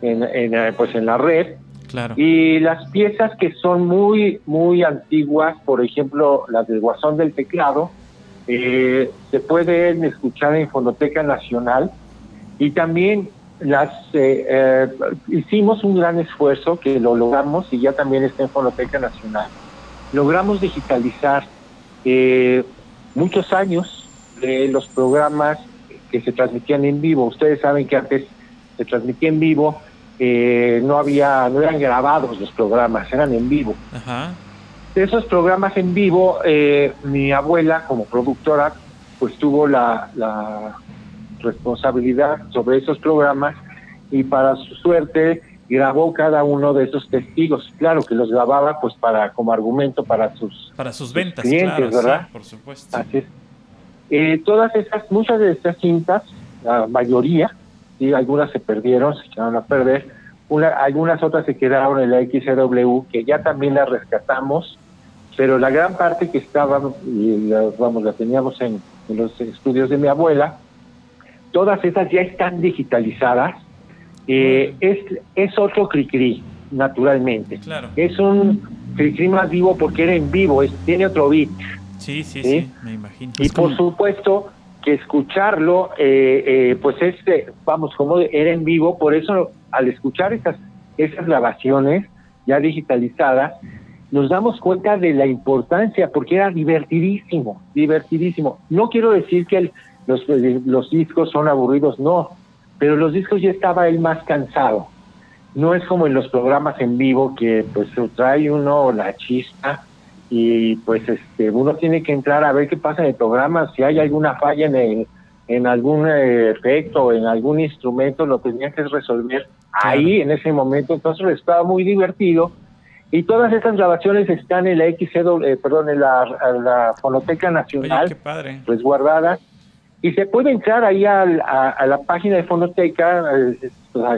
en, en pues en la red. Claro. Y las piezas que son muy muy antiguas, por ejemplo, las del Guasón del Teclado, eh, se pueden escuchar en Fonoteca Nacional y también las eh, eh, hicimos un gran esfuerzo que lo logramos y ya también está en Fonoteca Nacional. Logramos digitalizar eh, muchos años de los programas que se transmitían en vivo. Ustedes saben que antes se transmitía en vivo, no había, no eran grabados los programas, eran en vivo. De esos programas en vivo, mi abuela como productora, pues tuvo la responsabilidad sobre esos programas y para su suerte grabó cada uno de esos testigos. Claro que los grababa pues para como argumento para sus, para sus ventas, clientes, ¿verdad? por supuesto. Así eh, todas esas, muchas de estas cintas, la mayoría, y algunas se perdieron, se echaron a perder, una, algunas otras se quedaron en la XW, que ya también las rescatamos, pero la gran parte que estaba, y vamos, la teníamos en los estudios de mi abuela, todas esas ya están digitalizadas. Eh, es, es otro CRICRI, naturalmente. Claro. Es un CRICRI más vivo porque era en vivo, es, tiene otro beat. Sí, sí, sí, me imagino. Y por supuesto que escucharlo, eh, eh, pues es, vamos, como era en vivo, por eso al escuchar esas, esas grabaciones ya digitalizadas, nos damos cuenta de la importancia, porque era divertidísimo, divertidísimo. No quiero decir que el, los, los discos son aburridos, no, pero los discos ya estaba él más cansado. No es como en los programas en vivo que pues trae uno la chispa y pues este uno tiene que entrar a ver qué pasa en el programa, si hay alguna falla en en algún eh, efecto, en algún instrumento, lo tenía que resolver ahí en ese momento, entonces estaba muy divertido y todas estas grabaciones están en la XCW, eh, perdón, en la, la Fonoteca Nacional, qué padre. resguardadas y se puede entrar ahí a, la página de Fonoteca, es,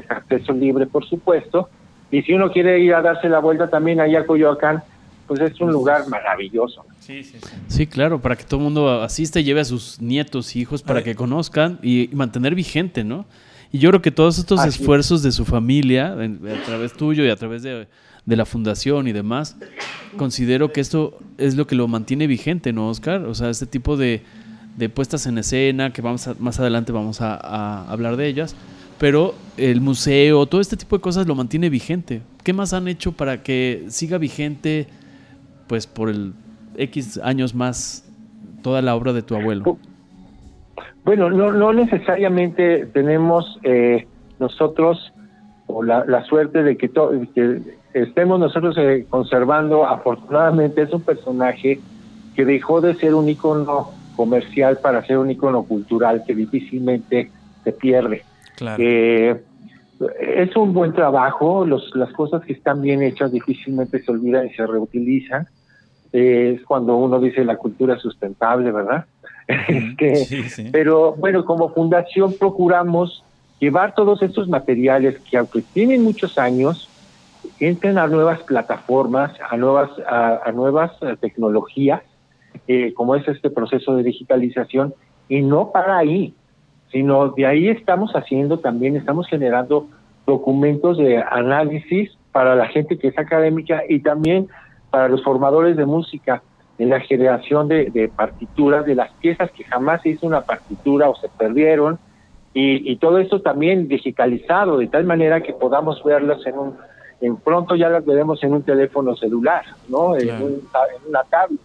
acceso libre, por supuesto. Y si uno quiere ir a darse la vuelta también allá a Coyoacán, pues es un lugar maravilloso. Sí, sí, sí. Sí, claro, para que todo el mundo asista y lleve a sus nietos y hijos para que conozcan y, mantener vigente, ¿no? Y yo creo que todos estos esfuerzos de su familia, a través tuyo y a través de, de, la fundación y demás, considero que esto es lo que lo mantiene vigente, ¿no, Oscar? O sea, este tipo de, de puestas en escena, que vamos más adelante vamos a, hablar de ellas, pero el museo, todo este tipo de cosas lo mantiene vigente. ¿Qué más han hecho para que siga vigente, pues por el X años más, toda la obra de tu abuelo? Bueno, no, no necesariamente tenemos eh, nosotros o la, suerte de que, que estemos nosotros eh, conservando, afortunadamente es un personaje que dejó de ser un icono comercial para ser un icono cultural que difícilmente se pierde. Eh, es un buen trabajo, los, las cosas que están bien hechas difícilmente se olvidan y se reutilizan. es cuando uno dice la cultura sustentable, ¿verdad? Este, pero bueno, como fundación procuramos llevar todos estos materiales que aunque tienen muchos años, entren a nuevas plataformas, a nuevas, a nuevas eh, tecnologías eh, como es este proceso de digitalización, y no para ahí, sino de ahí estamos haciendo también, estamos generando documentos de análisis para la gente que es académica y también para los formadores de música en la generación de, partituras de las piezas que jamás se hizo una partitura o se perdieron y, y todo esto también digitalizado, de tal manera que podamos verlas en un, en pronto ya las veremos en un teléfono celular, ¿no? En, un- en una tablet.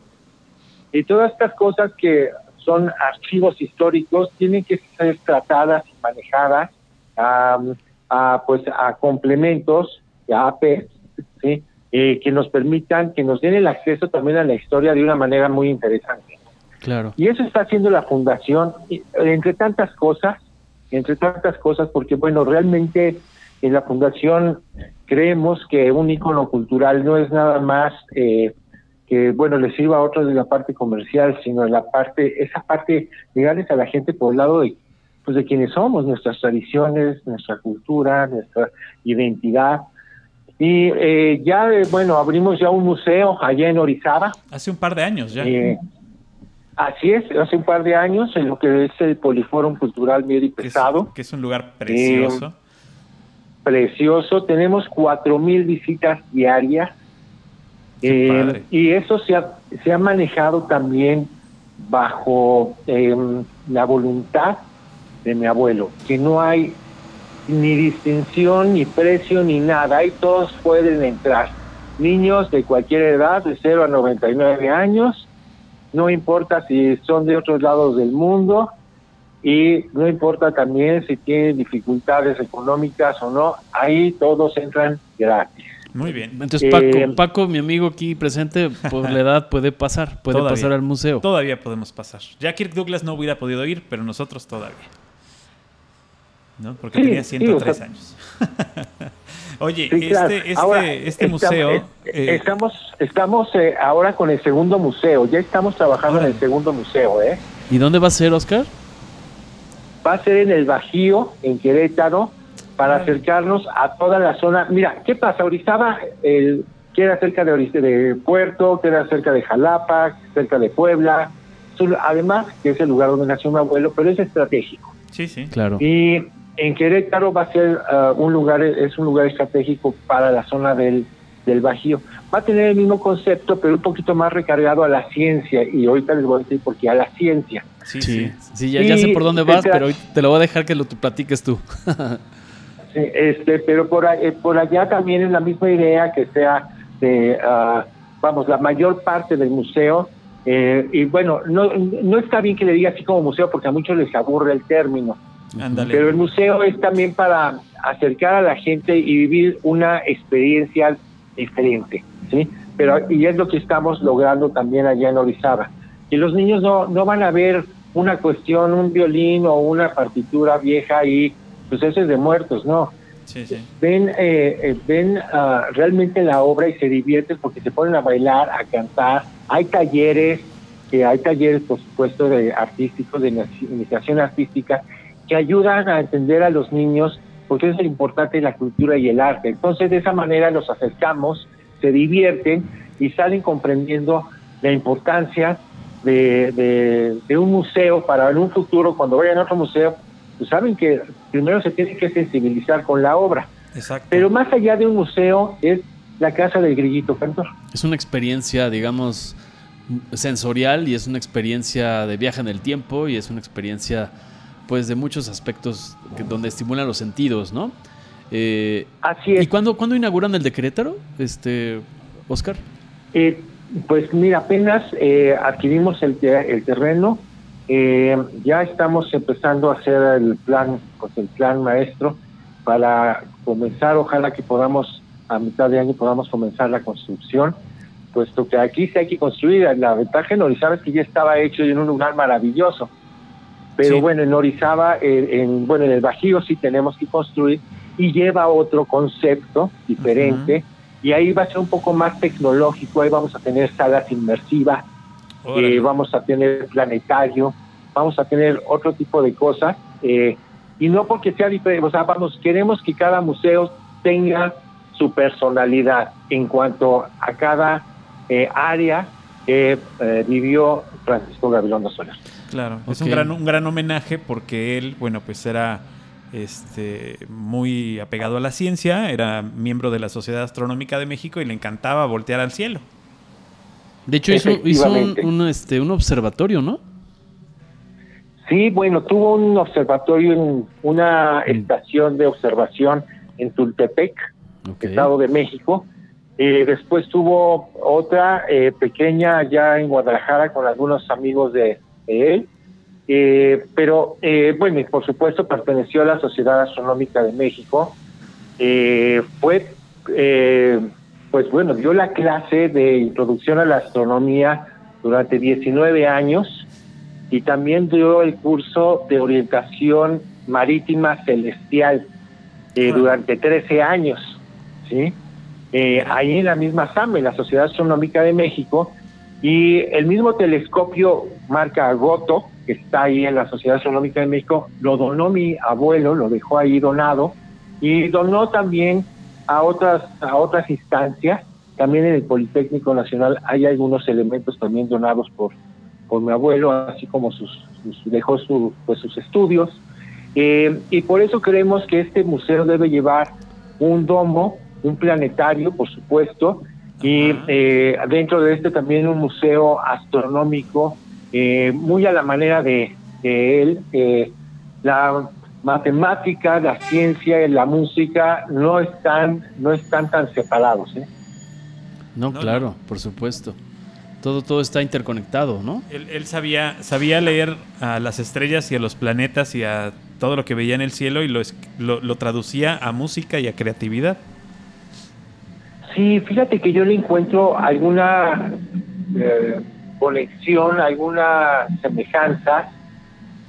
Y todas estas cosas que son archivos históricos tienen que ser tratadas y manejadas a, pues, a complementos, a AP, ¿sí? Eh, que nos permitan, que nos den el acceso también a la historia de una manera muy interesante. Claro. Y eso está haciendo la fundación, entre tantas cosas, entre tantas cosas, porque bueno, realmente en la fundación creemos que un ícono cultural no es nada más eh, que, bueno, le sirva a otros de la parte comercial, sino la parte, esa parte, llegarles a la gente por el lado de, pues de quienes somos, nuestras tradiciones, nuestra cultura, nuestra identidad. Y eh, ya, eh, bueno, abrimos ya un museo allá en Orizaba, Hace un par de años ya. eh, así es, hace un par de años en lo que es el Poliforum Cultural Medio y que, es, Pesado, que es un lugar precioso. precioso, tenemos cuatro mil visitas diarias eh, y eso se ha, se ha manejado también bajo eh, la voluntad de mi abuelo, que no hay ni distinción, ni precio, ni nada, ahí todos pueden entrar. Niños de cualquier edad, de 0 a 99 años, no importa si son de otros lados del mundo y no importa también si tienen dificultades económicas o no, ahí todos entran gratis. Muy bien. Entonces, Paco, Eh, Paco, mi amigo aquí presente, por la edad puede pasar, puede Todavía. pasar al museo. Todavía podemos pasar. Ya Kirk Douglas no hubiera podido ir, pero nosotros todavía. ¿No? Porque Sí, tenía sí, 103 o sea- años. Oye, Sí, claro. este, este, Ahora, este estamos- museo. eh, eh, estamos estamos eh, ahora con el segundo museo, ya estamos trabajando en el segundo museo, ¿eh? ¿Y dónde va a ser, Oscar? Va a ser en el Bajío, en Querétaro, para acercarnos a toda la zona. Mira, ¿qué pasa? Orizaba el, queda cerca de, Oriz- de Puerto, queda cerca de Jalapa, cerca de Puebla, además que es el lugar donde nació mi abuelo, pero es estratégico. sí, sí. Claro. Y en Querétaro va a ser ah, un lugar, es un lugar estratégico para la zona del, del Bajío. Va a tener el mismo concepto, pero un poquito más recargado a la ciencia. Y ahorita les voy a decir por qué a la ciencia. Sí, Sí, sí. sí, ya, ya sé por dónde vas, pero hoy te lo voy a dejar que lo te platiques tú. Sí, Este, pero por, eh, por allá también es la misma idea que sea de, ah, vamos, la mayor parte del museo. eh, y bueno, no, no está bien que le diga así como museo porque a muchos les aburre el término. Ándale. Pero el museo es también para acercar a la gente y vivir una experiencia diferente, ¿sí? Pero y es lo que estamos logrando también allá en Orizaba. Y los niños no no van a ver una cuestión, un violín o una partitura vieja y pues eso es de muertos, no. Sí, sí. Ven eh, eh, ven ah, realmente la obra y se divierten porque se ponen a bailar, a cantar. Hay talleres, que hay talleres por supuesto de artísticos, de inici- iniciación artística que ayudan a entender a los niños porque es lo importante la cultura y el arte. Entonces, de esa manera los acercamos, se divierten y salen comprendiendo la importancia de, de- de un museo para en un futuro, cuando vayan a otro museo, pues saben que primero se tienen que sensibilizar con la obra. Exacto. Pero más allá de un museo es la casa del grillito cantor. Es una experiencia, digamos, sensorial y es una experiencia de viaje en el tiempo y es una experiencia, pues, de muchos aspectos que- donde estimulan los sentidos, ¿no? Eh, Así es. ¿Y cuándo, cuándo inauguran el de Querétaro, este, Oscar? Eh, pues mira, apenas eh, adquirimos el terreno, eh, ya estamos empezando a hacer el plan, pues el plan maestro para comenzar, ojalá que podamos a mitad de año podamos comenzar la construcción, puesto que aquí sí hay que construir. La ventaja en Orizaba es que ya estaba hecho y en un lugar maravilloso. Pero Sí. bueno, en Orizaba, eh, en, bueno, en el Bajío sí tenemos que construir y lleva otro concepto diferente. Y ahí va a ser un poco más tecnológico, ahí vamos a tener salas inmersivas. Eh, vamos a tener planetario, vamos a tener otro tipo de cosas. eh, y no porque sea diferente, o sea, vamos, queremos que cada museo tenga su personalidad en cuanto a cada eh, área que eh, vivió Francisco Gabilondo Soler. Claro, es un gran, un gran homenaje porque él, bueno, pues era este, muy apegado a la ciencia, era miembro de la Sociedad Astronómica de México y le encantaba voltear al cielo. De hecho, hizo, hizo un, este, un observatorio, ¿no? Sí, bueno, tuvo un observatorio en una estación de observación en Tultepec, Estado de México. Eh, después tuvo otra eh, pequeña allá en Guadalajara con algunos amigos de, él. Eh, pero, bueno, y por supuesto perteneció a la Sociedad Astronómica de México. fue, pues bueno, dio la clase de introducción a la astronomía durante 19 años y también dio el curso de orientación marítima celestial eh, durante 13 años, ¿sí? Eh, ahí en la misma SAM, en la Sociedad Astronómica de México, y el mismo telescopio marca Goto, que está ahí en la Sociedad Astronómica de México, lo donó mi abuelo, lo dejó ahí donado, y donó también a otras, a otras instancias, también en el Politécnico Nacional hay algunos elementos también donados por por mi abuelo, así como sus, dejó su, pues, sus estudios. Eh, y por eso creemos que este museo debe llevar un domo, un planetario, por supuesto, y eh, dentro de este también un museo astronómico, eh, muy a la manera de, él. la matemática, la ciencia y la música no están, no están tan separados. No, claro, por supuesto todo, todo está interconectado, ¿no? Él, sabía, sabía leer a las estrellas y a los planetas y a todo lo que veía en el cielo y lo, lo, traducía a música y a creatividad. Sí, fíjate que yo le encuentro alguna eh, conexión, alguna semejanza,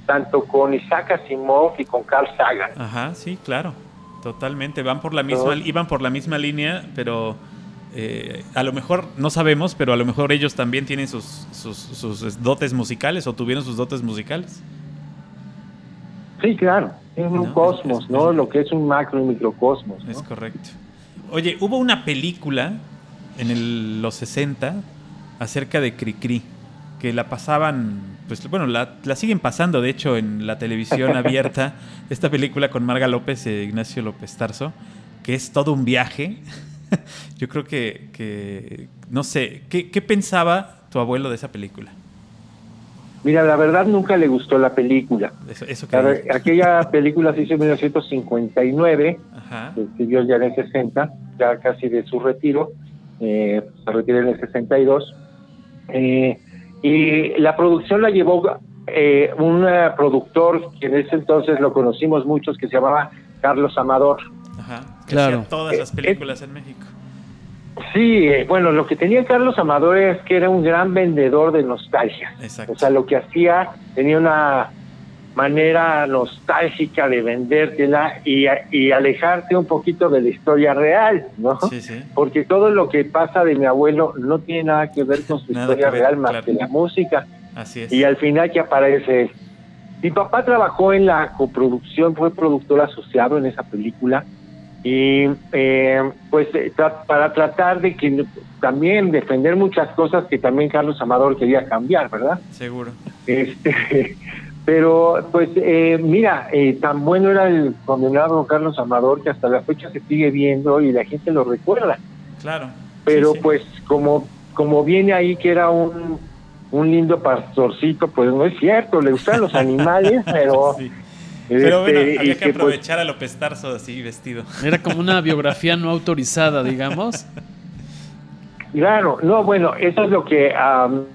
tanto con Isaac Asimov y con Carl Sagan. Ajá, sí, claro, totalmente. Van por la misma, iban por la misma línea, pero eh, a lo mejor no sabemos, pero a lo mejor ellos también tienen sus, sus, dotes musicales o tuvieron sus dotes musicales. Sí, claro, es un cosmos, ¿no? Lo que es un macro y microcosmos. Es correcto. Oye, hubo una película en los 60 acerca de Cricri, que la pasaban, pues bueno, la, la, siguen pasando de hecho en la televisión abierta, esta película con Marga López e Ignacio López Tarso, que es todo un viaje. Yo creo que, no sé, ¿qué, pensaba tu abuelo de esa película? Mira, la verdad nunca le gustó la película. Eso, aquella película se hizo en 1959, Ajá. se escribió ya en el 60, ya casi de su retiro, eh, se retiró en el 62. Eh, y la producción la llevó eh, un productor que en ese entonces lo conocimos muchos, que se llamaba Carlos Amador. Ajá. claro. todas las eh, películas en México. Sí, eh, bueno, lo que tenía Carlos Amador es que era un gran vendedor de nostalgia. Exacto. O sea, lo que hacía tenía una manera nostálgica de vendértela y, y alejarte un poquito de la historia real, ¿no? Sí, sí. Porque todo lo que pasa de mi abuelo no tiene nada que ver con su historia real más que la música. Así es. Y al final que aparece mi papá trabajó en la coproducción, fue productor asociado en esa película y eh, pues eh, para tratar de que también defender muchas cosas que también Carlos Amador quería cambiar, ¿verdad? Seguro. Este, pero pues eh, mira, tan bueno era el condenado Carlos Amador que hasta la fecha se sigue viendo y la gente lo recuerda. Claro. Pero pues como como viene ahí que era un un lindo pastorcito, pues no es cierto, le gustan los animales, pero pero bueno, este, había que pues, aprovechar a López Tarso así vestido. Era como una biografía no autorizada, digamos. Claro, no, bueno, eso es lo que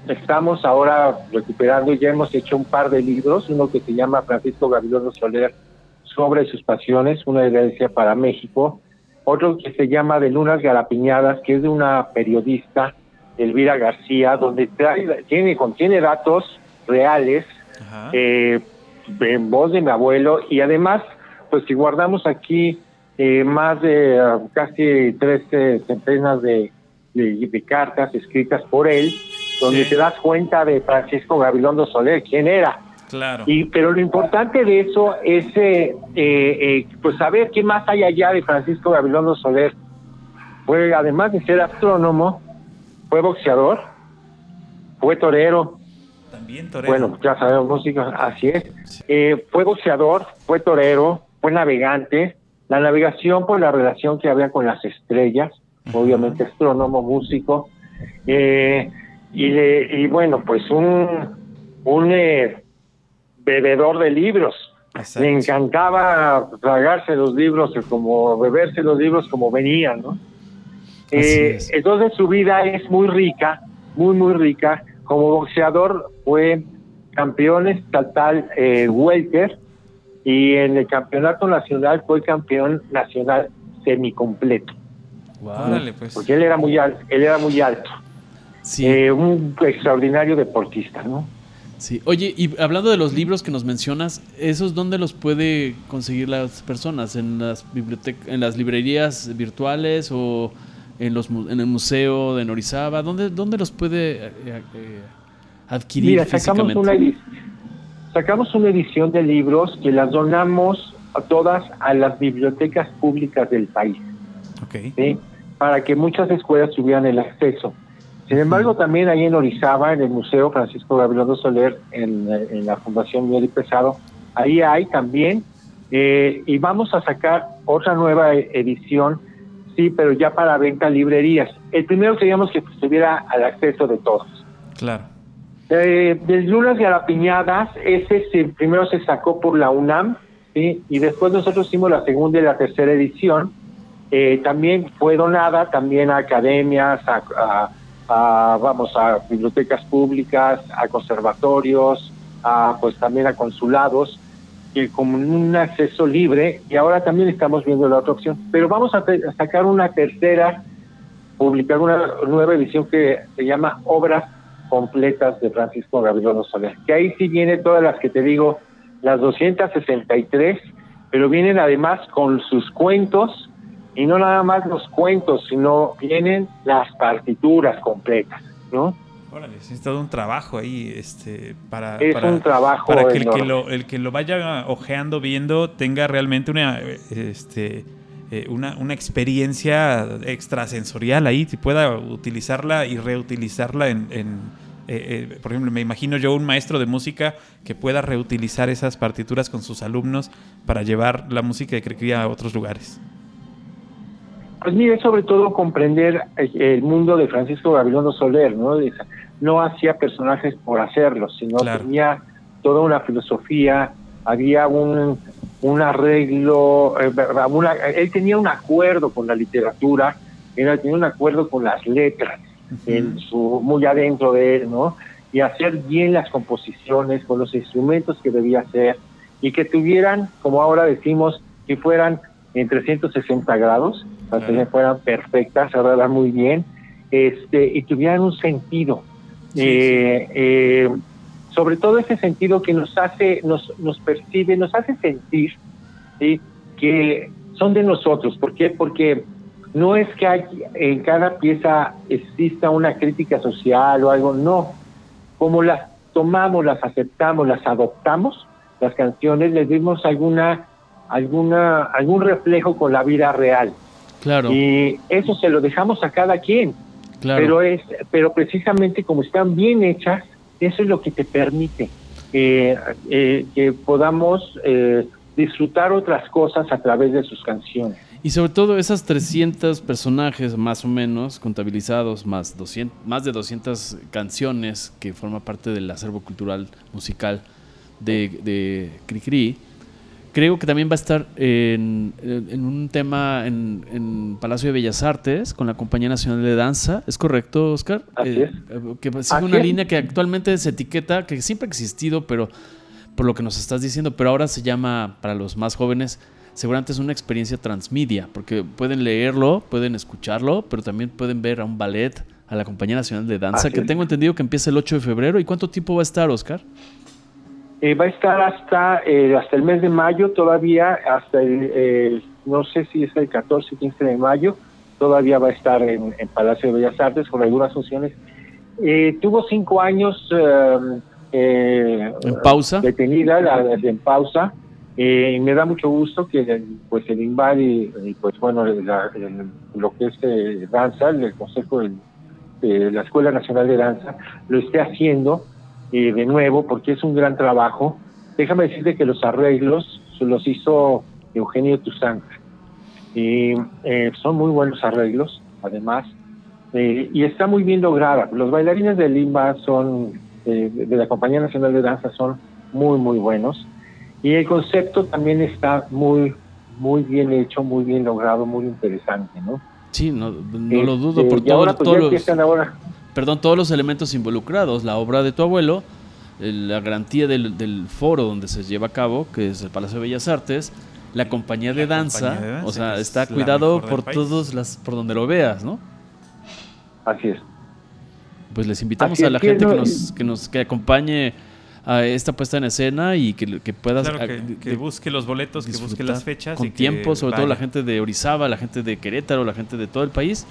estamos ahora recuperando. Ya hemos hecho un par de libros, uno que se llama Francisco Gabriel Soler sobre sus pasiones, una herencia para México, otro que se llama De Lunas Garapiñadas, que es de una periodista, Elvira García, donde tiene, contiene datos reales eh, en voz de mi abuelo. Y además, pues si guardamos aquí eh, más de ah, casi tres centenas de, de, cartas escritas por él, donde te das cuenta de Francisco Gabilondo Soler, quién era. Claro. Y, pero lo importante de eso es eh, eh, pues saber qué más hay allá de Francisco Gabilondo Soler. Fue, además de ser astrónomo, fue boxeador, fue torero, bueno, ya sabemos música, así es. Eh, fue boxeador, fue torero, fue navegante. La navegación por la relación que había con las estrellas, obviamente astrónomo, músico. Eh, y, y bueno, pues un, un eh, bebedor de libros. Me encantaba tragarse los libros, como beberse los libros como venían, ¿no? Eh, entonces su vida es muy rica, muy, muy rica. Como boxeador fue campeón estatal eh, welter y en el campeonato nacional fue campeón nacional semicompleto. Pues. Porque él era muy alto, él era muy alto. Eh, un extraordinario deportista, ¿no? Sí. Oye, y hablando de los libros que nos mencionas, ¿esos dónde los puede conseguir las personas? ¿En las bibliotecas, en las librerías virtuales o en los en el museo de Norizaba? ¿Dónde, dónde los puede eh, eh, adquirir Mira, sacamos Una, sacamos una edición de libros que las donamos a todas a las bibliotecas públicas del país. Okay. Para que muchas escuelas tuvieran el acceso. Sin embargo, también ahí en Orizaba, en el Museo Francisco Gabriel Soler, en, la Fundación Miguel y Pesado, ahí hay también, eh, y vamos a sacar otra nueva edición, sí, pero ya para venta librerías. El primero queríamos que estuviera al acceso de todos. Claro. Eh, de Lunas Garapiñadas, ese primero se sacó por la UNAM, ¿sí? y después nosotros hicimos la segunda y la tercera edición. Eh, también fue donada también a academias, a a, vamos, a bibliotecas públicas, a conservatorios, a, pues también a consulados, que con un acceso libre, y ahora también estamos viendo la otra opción. Pero vamos a, sacar una tercera, publicar una nueva edición que se llama Obras Completas de Francisco Gabriel Soler, que ahí sí viene todas las que te digo, las 263, pero vienen además con sus cuentos, y no nada más los cuentos, sino vienen las partituras completas, ¿no? Órale, es todo un trabajo ahí, este, para, es un trabajo para que el que, lo, el que lo vaya ojeando, viendo, tenga realmente una, este, eh, una, una experiencia extrasensorial ahí, y pueda utilizarla y reutilizarla en, en eh, eh, por ejemplo, me imagino yo un maestro de música que pueda reutilizar esas partituras con sus alumnos para llevar la música que cría a otros lugares. Pues mire, sobre todo comprender el mundo de Francisco Gabilondo Soler, ¿no? No hacía personajes por hacerlos, sino tenía toda una filosofía, había un, un arreglo, eh, él tenía un acuerdo con la literatura, él tenía un acuerdo con las letras, en su, muy adentro de él, ¿no? Y hacer bien las composiciones con los instrumentos que debía hacer y que tuvieran, como ahora decimos, que fueran en 360 grados, para que fueran perfectas, cerradas muy bien, este, y tuvieran un sentido. Eh, eh, sobre todo ese sentido que nos hace, nos, nos percibe, nos hace sentir que son de nosotros. ¿Por qué? Porque no es que hay, en cada pieza exista una crítica social o algo, no. Como las tomamos, las aceptamos, las adoptamos, las canciones, les dimos alguna, alguna, algún reflejo con la vida real. Claro. Y eso se lo dejamos a cada quien. Claro. Pero es, pero precisamente como están bien hechas, eso es lo que te permite eh, eh, que podamos eh, disfrutar otras cosas a través de sus canciones. Y sobre todo esas 300 personajes más o menos contabilizados, más, 200, más de 200 canciones que forman parte del acervo cultural musical de, de Cricri, creo que también va a estar en, un tema en, Palacio de Bellas Artes con la Compañía Nacional de Danza. ¿Es correcto, Oscar? Eh, que sigue una línea que actualmente se etiqueta, que siempre ha existido, pero por lo que nos estás diciendo, pero ahora se llama, para los más jóvenes, seguramente es una experiencia transmedia, porque pueden leerlo, pueden escucharlo, pero también pueden ver a un ballet, a la Compañía Nacional de Danza, que tengo entendido que empieza el 8 de febrero. ¿Y cuánto tiempo va a estar, Oscar? Eh, va a estar hasta eh, hasta el mes de mayo todavía, hasta el, no sé si es el 14 o 15 de mayo, todavía va a estar en, Palacio de Bellas Artes con algunas funciones. Eh, tuvo cinco años en pausa. detenida, en pausa. y me da mucho gusto que pues el INVAD y, pues bueno, lo que es danza, el Consejo de la Escuela Nacional de Danza, lo esté haciendo eh, de nuevo, porque es un gran trabajo. Déjame decirte que los arreglos los hizo Eugenio Tuzán. Y eh, son muy buenos arreglos, además, eh, y está muy bien lograda. Los bailarines de Lima son, de la Compañía Nacional de Danza, son muy, muy buenos. Y el concepto también está muy, muy bien hecho, muy bien logrado, muy interesante, ¿no? Sí, no, no lo dudo por todo, pues, todos los, ahora. Perdón, todos los elementos involucrados, la obra de tu abuelo, la garantía del, del, foro donde se lleva a cabo, que es el Palacio de Bellas Artes, la compañía de, danza, o sea, está cuidado por todos las, por donde lo veas, ¿no? Así es. Pues les invitamos a la gente que nos, que nos que acompañe a esta puesta en escena y que, que puedas que, busque los boletos, que busque las fechas con tiempo, sobre todo la gente de Orizaba, la gente de Querétaro, la gente de todo el país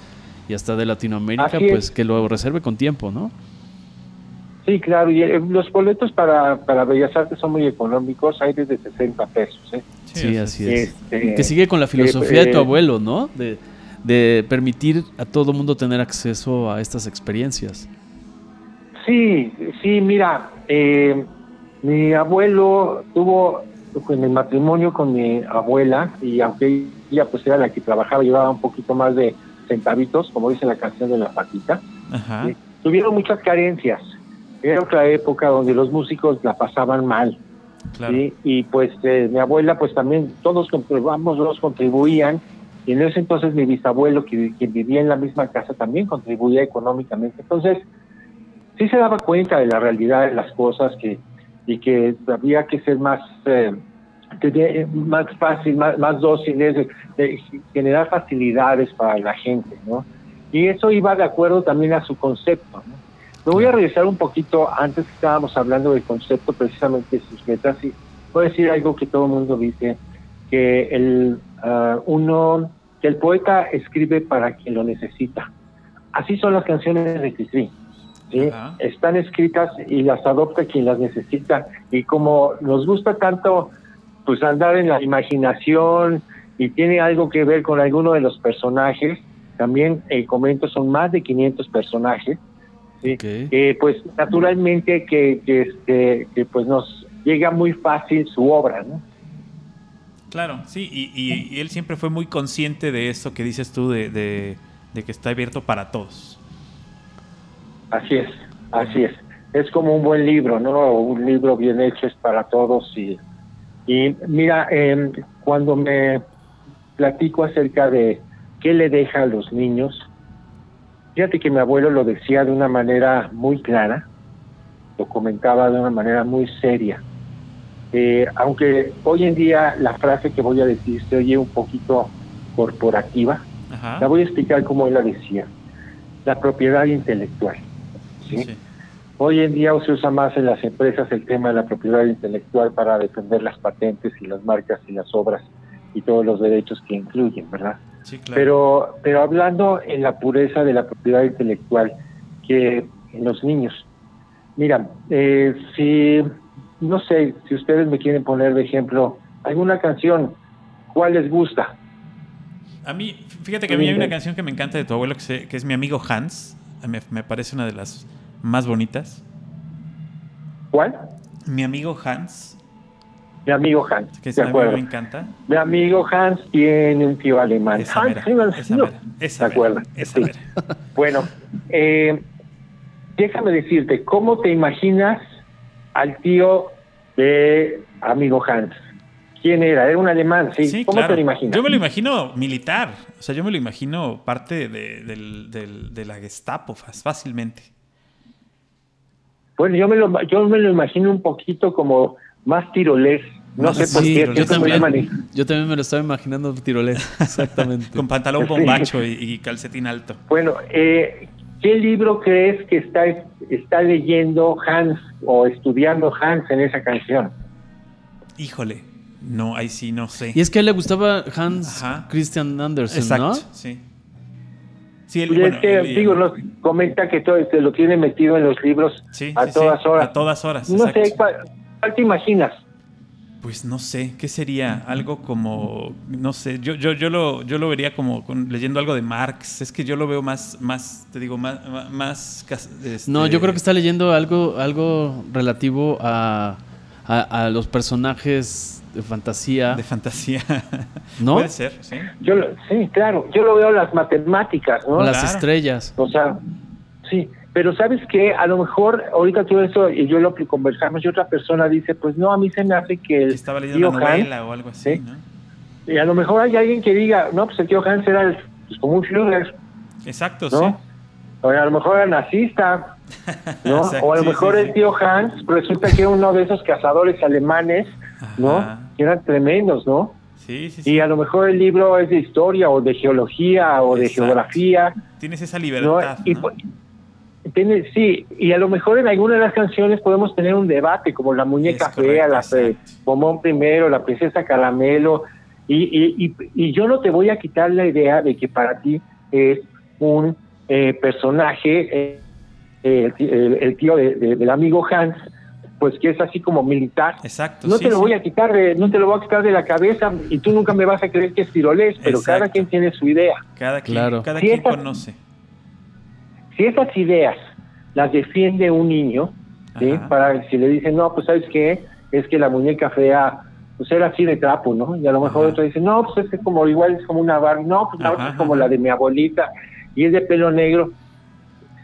y hasta de Latinoamérica, pues que lo reserve con tiempo, ¿no? Sí, claro, y eh, los boletos para, para Bellas Artes son muy económicos, hay desde 60 pesos. ¿eh? Sí, así es. Este, que sigue con la filosofía de tu eh, abuelo, ¿no? De, de permitir a todo mundo tener acceso a estas experiencias. Sí, sí, mira, eh, mi abuelo tuvo en el matrimonio con mi abuela y aunque ella pues era la que trabajaba, llevaba un poquito más de centavitos, como dice la canción de la patita, eh, tuvieron muchas carencias. Era otra época donde los músicos la pasaban mal. Y pues eh, mi abuela pues también todos comprobamos, los contribuían y en ese entonces mi bisabuelo que, que vivía en la misma casa también contribuía económicamente. Entonces sí se daba cuenta de la realidad de las cosas que y que había que ser más eh, más fácil, más, más dóciles, de, generar facilidades para la gente, ¿no? Y eso iba de acuerdo también a su concepto, ¿no? Me voy a regresar un poquito antes que estábamos hablando del concepto precisamente de sus letras y voy a decir algo que todo el mundo dice, que el ah, uno, que el poeta escribe para quien lo necesita. Así son las canciones de Cristín. ¿sí? están escritas y las adopta quien las necesita. Y como nos gusta tanto pues andar en la imaginación y tiene algo que ver con alguno de los personajes, también el comento son más de 500 personajes, eh, pues naturalmente que, que, este, que pues nos llega muy fácil su obra, ¿no? Claro, sí, y, y, él siempre fue muy consciente de eso que dices tú, de, de, de que está abierto para todos. Así es, así es. Es como un buen libro, ¿no? Un libro bien hecho es para todos. Y, y mira, eh, cuando me platico acerca de qué le deja a los niños, fíjate que mi abuelo lo decía de una manera muy clara, lo comentaba de una manera muy seria. Eh, aunque hoy en día la frase que voy a decir se oye un poquito corporativa, la voy a explicar como él la decía. La propiedad intelectual. Hoy en día se usa más en las empresas el tema de la propiedad intelectual para defender las patentes y las marcas y las obras y todos los derechos que incluyen, ¿verdad? Pero, pero hablando en la pureza de la propiedad intelectual, que en los niños, mira, eh, si, no sé, si ustedes me quieren poner de ejemplo alguna canción, ¿cuál les gusta? A mí, fíjate que a mí hay una canción que me encanta de tu abuelo, que, que es mi amigo Hans. me parece una de las más bonitas? ¿Cuál? Mi amigo Hans. Mi amigo Hans. Que de acuerdo. me encanta. Mi amigo Hans tiene un tío alemán. Esa Hans, esa ¿De Bueno, eh, déjame decirte, ¿cómo te imaginas al tío de amigo Hans? ¿Quién era? Era un alemán, sí. ¿Cómo te lo imaginas? Yo me lo imagino militar. O sea, yo me lo imagino parte de, de la Gestapo fácilmente. Bueno, yo me lo, yo me lo imagino un poquito como más tirolés. No sé por qué. Yo también, yo también me lo estaba imaginando tirolés, exactamente. Con pantalón bombacho y, calcetín alto. Bueno, eh, ¿qué libro crees que está, está leyendo Hans o estudiando Hans en esa canción? Híjole, no, ahí sí no sé. Y es que a él le gustaba Hans Christian Andersen, Exacto, Sí. Sí, digo, nos comenta que todo este, lo tiene metido en los libros a todas horas. A todas horas. No sé, ¿cuál, te imaginas? Pues no sé, ¿qué sería? Algo como, no sé, yo, yo, yo, lo, yo lo vería como leyendo algo de Marx. Es que yo lo veo más, más te digo, más... más este No, yo creo que está leyendo algo, algo relativo a, a los personajes de fantasía. De fantasía. ¿No? Puede ser, sí. Yo sí, claro. Yo lo veo las matemáticas, ¿no? las estrellas. O sea, sí. Pero sabes que a lo mejor ahorita todo eso y yo lo que conversamos y otra persona dice, pues no, a mí se me hace que el Estaba leyendo una novela o algo así, ¿sí? ¿no? y a lo mejor hay alguien que diga, no, pues el tío Hans era el- pues, como un Führer, Exacto, ¿no? sí. O a lo mejor era nazista, ¿no? O a lo mejor sí, el tío Hans resulta que era uno de esos cazadores alemanes, ¿no? Ajá. Que eran tremendos, ¿no? Sí, sí, sí. Y a lo mejor el libro es de historia o de geología o de geografía, Tienes esa ¿no? libertad, Y, ¿no? po- tiene, sí, y a lo mejor en alguna de las canciones podemos tener un debate, como la muñeca fea, la. Pomón primero, la princesa caramelo, y, y, y, y yo no te voy a quitar la idea de que para ti es un eh, personaje, eh, el, el- el tío de- de- del amigo Hans, pues que es así como militar. Exacto. No sí, te lo sí. voy a quitar de, no te lo voy a quitar de la cabeza y tú nunca me vas a creer que es tirolés, pero cada Exacto. quien tiene su idea. Cada quien, Claro. cada quien conoce. si esas ideas las defiende un niño, ¿sí? Para si le dicen, no, pues sabes qué, es que la muñeca fea, pues era así de trapo, ¿no? Y a lo mejor Ajá. otro dice, no, pues es que como igual es como una Barbie, no, pues la otra es como la de mi abuelita y es de pelo negro.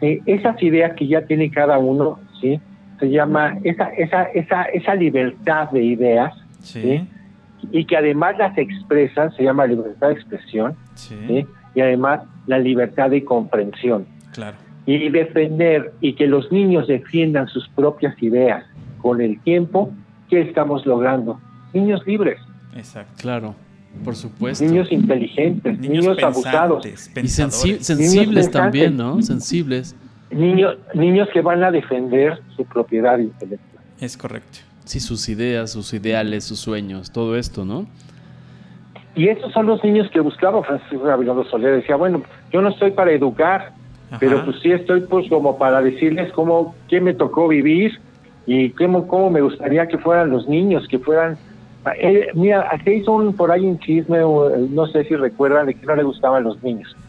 Sí, esas ideas que ya tiene cada uno, ¿sí? Se llama esa, esa, esa, esa libertad de ideas, Sí, ¿sí? y que además las expresan, se llama libertad de expresión, sí, ¿sí? y además la libertad de comprensión claro. y defender y que los niños defiendan sus propias ideas con el tiempo, ¿qué estamos logrando? Niños libres, Exacto. Claro, por supuesto. niños inteligentes, Niños, niños, abusados, y sensi- sensibles Niños también. ¿no? Sensibles. niños, niños que van a defender su propiedad intelectual. Es correcto. Sí, sus ideas, sus ideales, sus sueños, todo esto, ¿no? Y esos son los niños que buscaba Francisco Gabilondo Soler. Decía, bueno, yo no estoy para educar, Ajá. pero pues sí estoy pues como para decirles cómo, qué me tocó vivir y cómo, cómo me gustaría que fueran los niños, que fueran... Eh, mira, aquí hizo un, por ahí un chisme, eh, no sé si recuerdan, de que no le gustaban los niños.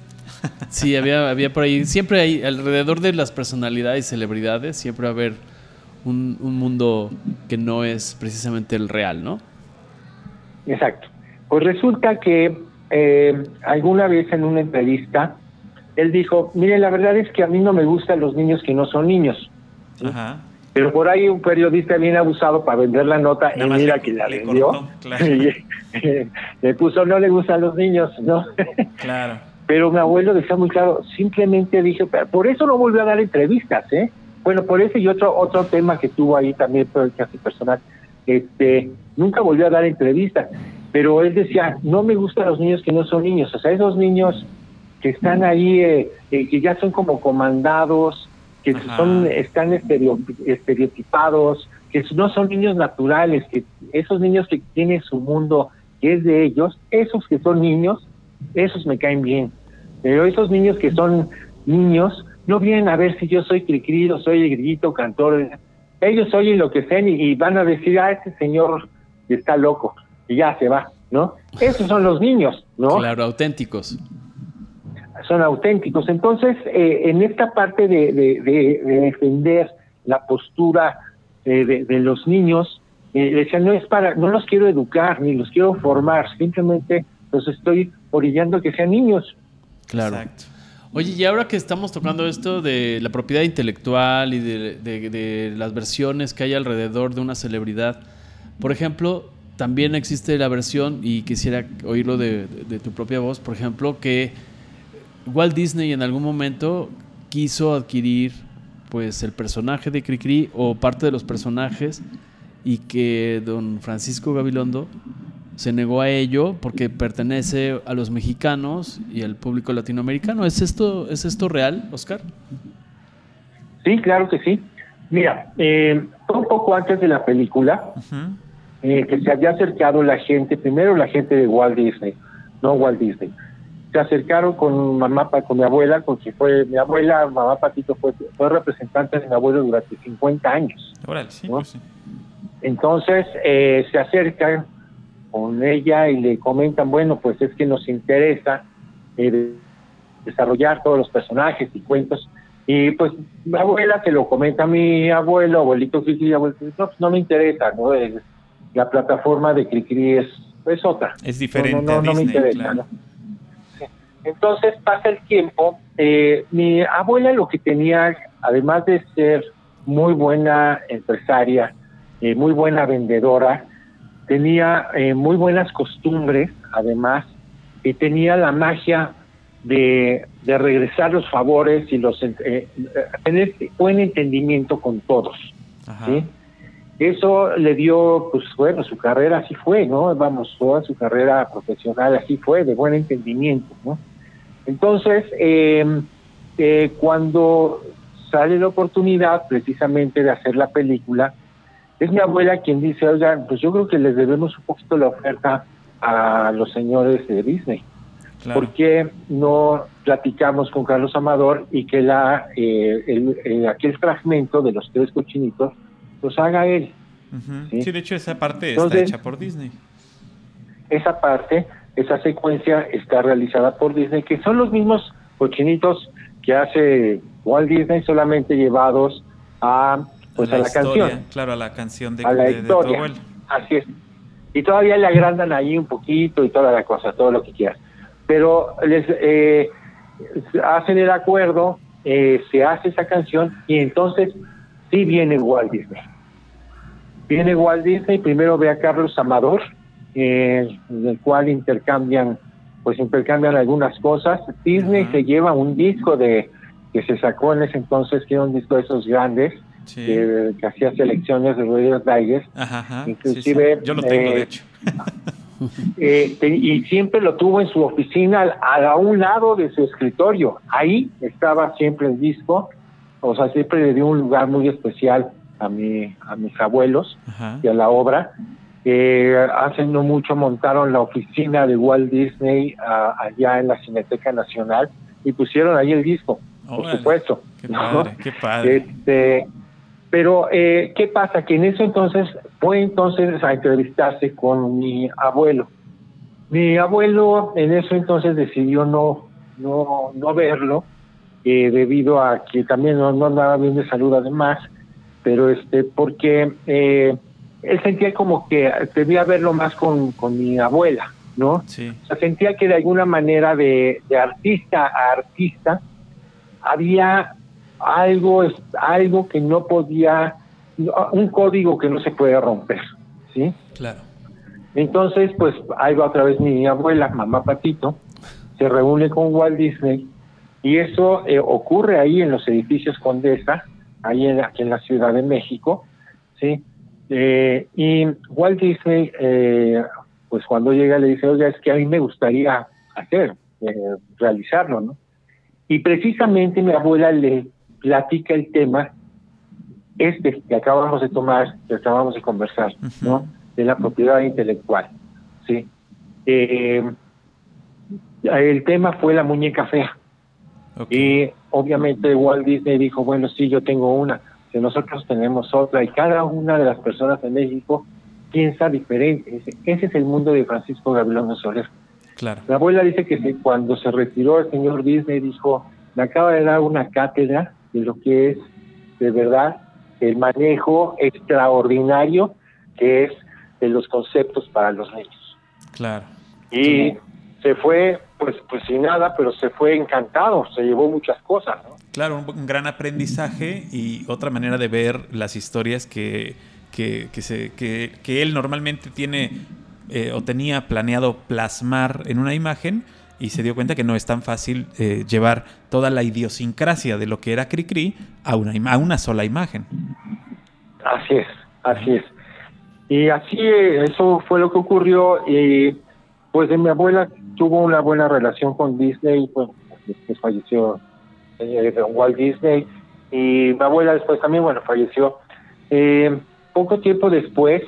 Sí, había, había por ahí, siempre hay, alrededor de las personalidades y celebridades, siempre va a haber un, un mundo que no es precisamente el real, ¿no? Exacto. Pues resulta que eh, alguna vez en una entrevista, él dijo, mire, la verdad es que a mí no me gustan los niños que no son niños. Ajá. Pero por ahí un periodista bien abusado para vender la nota Nada y mira le- que la le vendió. cortó, claro. Y, le puso no le gustan los niños, ¿no? Claro. Pero mi abuelo decía muy claro, simplemente dije, "Pero por eso no volvió a dar entrevistas, ¿eh? Bueno, por ese y otro otro tema que tuvo ahí también, pero casi personal, este, nunca volvió a dar entrevistas. Pero él decía, no me gustan los niños que no son niños, o sea, esos niños que están ahí, eh, eh, que ya son como comandados, que Ajá. son están estereo- estereotipados, que no son niños naturales, que esos niños que tienen su mundo que es de ellos, esos que son niños, esos me caen bien. Pero esos niños que son niños no vienen a ver si yo soy cricri o soy el grillito cantor. Ellos oyen lo que sean y, y van a decir, ah, este señor está loco y ya se va, ¿no? Esos son los niños, ¿no? Claro, auténticos. Son auténticos. Entonces, eh, en esta parte de, de- de- de defender la postura eh, de, de los niños, eh, decían, no es para, no los quiero educar ni los quiero formar, simplemente los estoy orillando a que sean niños. Claro. Exacto. Oye, y ahora que estamos tocando esto de la propiedad intelectual y de, de- de las versiones que hay alrededor de una celebridad, por ejemplo, también existe la versión, y quisiera oírlo de, de- de tu propia voz, por ejemplo, que Walt Disney en algún momento quiso adquirir pues el personaje de Cricri o parte de los personajes y que don Francisco Gabilondo se negó a ello porque pertenece a los mexicanos y al público latinoamericano. ¿Es esto, es esto real, Oscar? Sí, claro que sí. Mira, eh, un poco antes de la película eh, que se había acercado la gente, primero la gente de Walt Disney, no Walt Disney. Se acercaron con mamá, con mi abuela, con fue mi abuela, mamá Patito fue, fue representante de mi abuelo durante 50 años. Órale, sí, ¿No? pues sí. Entonces eh, se acercan con ella y le comentan, bueno, pues es que nos interesa eh, de- desarrollar todos los personajes y cuentos. Y pues mi abuela se lo comenta a mi abuelo, abuelito Cricri, abuelito, no, pues no me interesa, ¿no? La plataforma de Cricri es, es otra. Es diferente no, no, a no me Disney, interesa, claro. ¿no? Entonces pasa el tiempo. Eh, mi abuela lo que tenía, además de ser muy buena empresaria, eh, muy buena vendedora, tenía eh, muy buenas costumbres, además, y tenía la magia de, de regresar los favores y los tener buen entendimiento con todos. ¿sí? Eso le dio, pues bueno, su carrera así fue, ¿no? Vamos, toda su carrera profesional así fue, de buen entendimiento, ¿no? Entonces, em, eh, cuando sale la oportunidad precisamente de hacer la película, es mi abuela quien dice, oigan, pues yo creo que les debemos un poquito la oferta a los señores de Disney. ¿Por qué no platicamos con Carlos Amador y que la eh, aquel fragmento de los tres cochinitos los haga él? ¿sí? de hecho esa parte está hecha por Disney. Esa parte esa secuencia está realizada por Disney, que son los mismos cochinitos que hace Walt Disney, solamente llevados a pues a la, canción. Claro, a la canción de, a la historia. Así es. Y todavía le agrandan ahí un poquito y toda la cosa, todo lo que quieras. Pero les eh, hacen el acuerdo, eh, se hace esa canción y entonces sí viene Walt Disney. Viene Walt Disney, primero ve a Carlos Amador, eh, en el cual intercambian, pues intercambian algunas cosas. Disney se lleva un disco de que se sacó en ese entonces, que era un disco de esos grandes, que, hacía selecciones de Radio Digest. Inclusive, yo lo tengo, de eh, hecho. Eh, y siempre lo tuvo en su oficina a, un lado de su escritorio. Ahí estaba siempre el disco. O sea, siempre le dio un lugar muy especial a mi, a mis abuelos y a la obra hace no mucho montaron la oficina de Walt Disney allá en la Cineteca Nacional y pusieron ahí el disco, por supuesto. Qué padre, qué padre. Este, pero, eh, ¿qué pasa? Que en eso entonces fue entonces a entrevistarse con mi abuelo. Mi abuelo en eso entonces decidió no, no, no verlo, eh, debido a que también no, no andaba bien de salud además, pero este, porque eh, él sentía como que debía verlo más con, mi abuela, ¿no? Sí. O sea, sentía que de alguna manera de, artista a artista había algo, algo que no podía, un código que no se puede romper, ¿sí? Claro. Entonces, pues ahí va otra vez mi abuela, mamá Patito, se reúne con Walt Disney y eso eh, ocurre ahí en los edificios Condesa, ahí en, aquí en la Ciudad de México, ¿sí? Eh, y Walt Disney, eh, pues cuando llega le dice, oye, es que a mí me gustaría hacer, eh, realizarlo, ¿no? Y precisamente mi abuela le platica el tema este que acabamos de tomar, que acabamos de conversar, ¿no? De la propiedad intelectual, ¿sí? el tema fue la muñeca fea. Y obviamente Walt Disney dijo, bueno, sí, yo tengo una nosotros tenemos otra y cada una de las personas en México piensa diferente. Ese, es el mundo de Francisco Gabriel Soler. Claro. La abuela dice que cuando se retiró el señor Disney dijo, me acaba de dar una cátedra de lo que es de verdad el manejo extraordinario que es de los conceptos para los niños. Claro. Y se fue, pues, pues sin nada, pero se fue encantado, se llevó muchas cosas, ¿no? Claro, un, gran aprendizaje y otra manera de ver las historias que, que, se, que, él normalmente tiene eh, o tenía planeado plasmar en una imagen y se dio cuenta que no es tan fácil eh, llevar toda la idiosincrasia de lo que era Cricri a una, a una sola imagen. Así es, así es. Y así eso fue lo que ocurrió y pues mi abuela tuvo una buena relación con Disney, pues falleció eh, Walt Disney, y mi abuela después también, bueno, falleció. Eh, poco tiempo después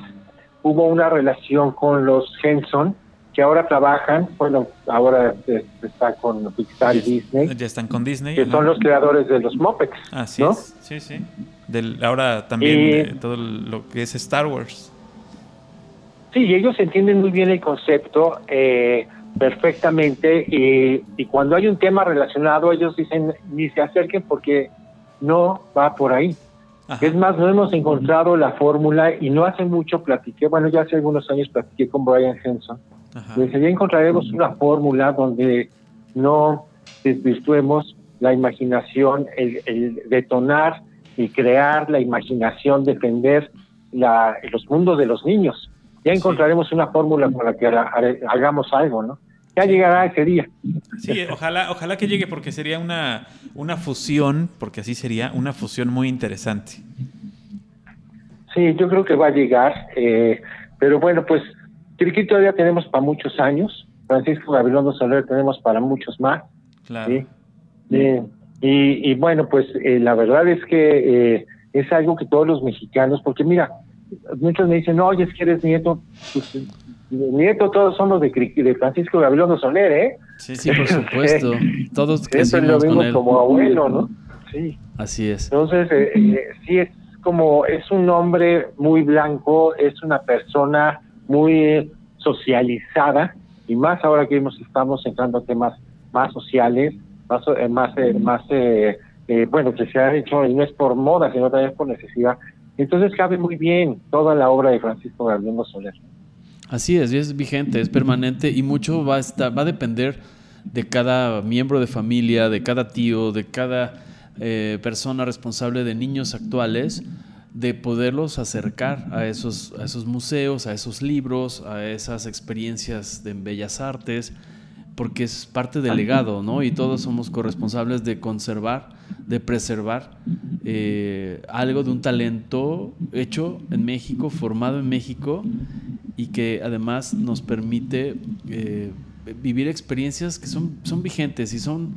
hubo una relación con los Henson, que ahora trabajan, bueno, ahora está con Pixar y Disney. Ya están con Disney. Que son los creadores de los Muppets. Así es, sí, sí. Del, ahora también todo lo que es Star Wars. Sí, ellos entienden muy bien el concepto. Eh, perfectamente y, y, cuando hay un tema relacionado ellos dicen ni se acerquen porque no va por ahí. Es más, no hemos encontrado la fórmula y no hace mucho platiqué, bueno, ya hace algunos años platiqué con Brian Henson. Dice, ya encontraremos una fórmula donde no desvirtuemos la imaginación, el, detonar y crear la imaginación, defender la, los mundos de los niños. Ya encontraremos una fórmula con la que hagamos algo, ¿no? Ya llegará ese día. Sí, ojalá, ojalá que llegue porque sería una, una fusión, porque así sería, una fusión muy interesante. Sí, yo creo que va a llegar, eh, pero bueno, pues Triqui todavía tenemos para muchos años, Francisco Gabilondo Soler tenemos para muchos más. Claro. y, bueno, pues eh, la verdad es que eh, es algo que todos los mexicanos, porque mira, muchos me dicen, oye, es que eres nieto, pues, nieto todos somos de, de Francisco Gabilondo Soler, ¿eh? Sí, sí, por supuesto. todos crecimos lo con él. como abuelo, ¿no? Sí. Así es. Entonces, eh, sí es como, es un hombre muy blanco, es una persona muy socializada, y más ahora que estamos entrando a temas más sociales, más, eh, más, eh, más eh, bueno, que se ha hecho, y no es por moda, sino también por necesidad. Entonces cabe muy bien toda la obra de Francisco Gabriel Soler. Así es, es vigente, es permanente y mucho va a, estar, va a depender de cada miembro de familia, de cada tío, de cada persona responsable de niños actuales de poderlos acercar a esos, a esos museos, a esos libros, a esas experiencias de bellas artes, porque es parte del legado, ¿no? Y todos somos corresponsables de conservar, de preservar eh, algo de un talento hecho en México, formado en México, y que además nos permite eh, vivir experiencias que son, son vigentes y son,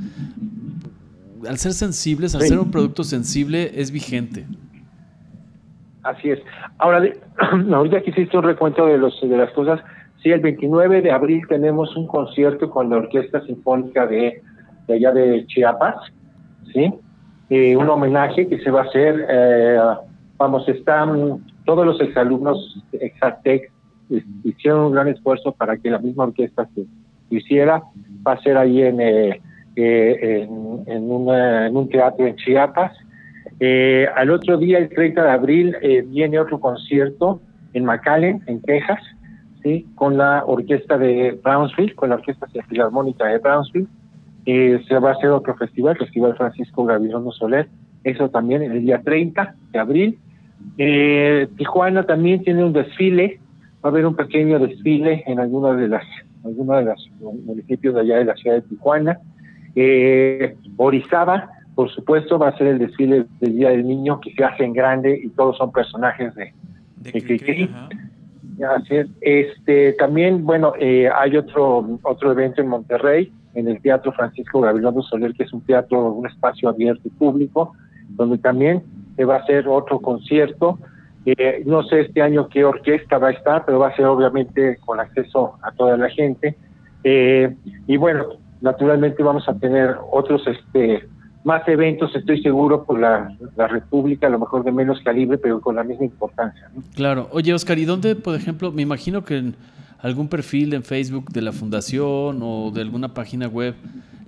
al ser sensibles, al ser un producto sensible, es vigente. Así es. Ahora, ahorita que hiciste un recuento de, los, de las cosas, sí, el 29 de abril tenemos un concierto con la Orquesta Sinfónica de, allá de Chiapas, ¿sí? Eh, un homenaje que se va a hacer, eh, vamos, están todos los exalumnos Exatec hicieron un gran esfuerzo para que la misma orquesta se hiciera, va a ser ahí en, eh, en, en un teatro en Chiapas, eh, al otro día, el 30 de abril, eh, viene otro concierto en McAllen, en Texas, ¿sí? con la orquesta de Brownsville, con la orquesta filarmónica de Brownsville. Eh, se va a hacer otro festival, el Festival Francisco Gavirondo Soler, eso también el día 30 de abril. Tijuana también tiene un desfile, va a haber un pequeño desfile en algunos de las algunos de los municipios de allá de la ciudad de Tijuana. Orizaba por supuesto, va a ser el desfile del Día del Niño que se hace en grande y todos son personajes de, de, Este, también, bueno, eh, hay otro, otro evento en Monterrey, en el Teatro Francisco Gabriel Soler, que es un teatro, un espacio abierto y público, donde también se va a hacer otro concierto. Eh, no sé este año qué orquesta va a estar, pero va a ser obviamente con acceso a toda la gente. Eh, y bueno, naturalmente vamos a tener otros este más eventos, estoy seguro, por la, República, a lo mejor de menos calibre, pero con la misma importancia. Claro. Oye, Oscar, ¿y dónde, por ejemplo, me imagino que en algún perfil en Facebook de la fundación o de alguna página web,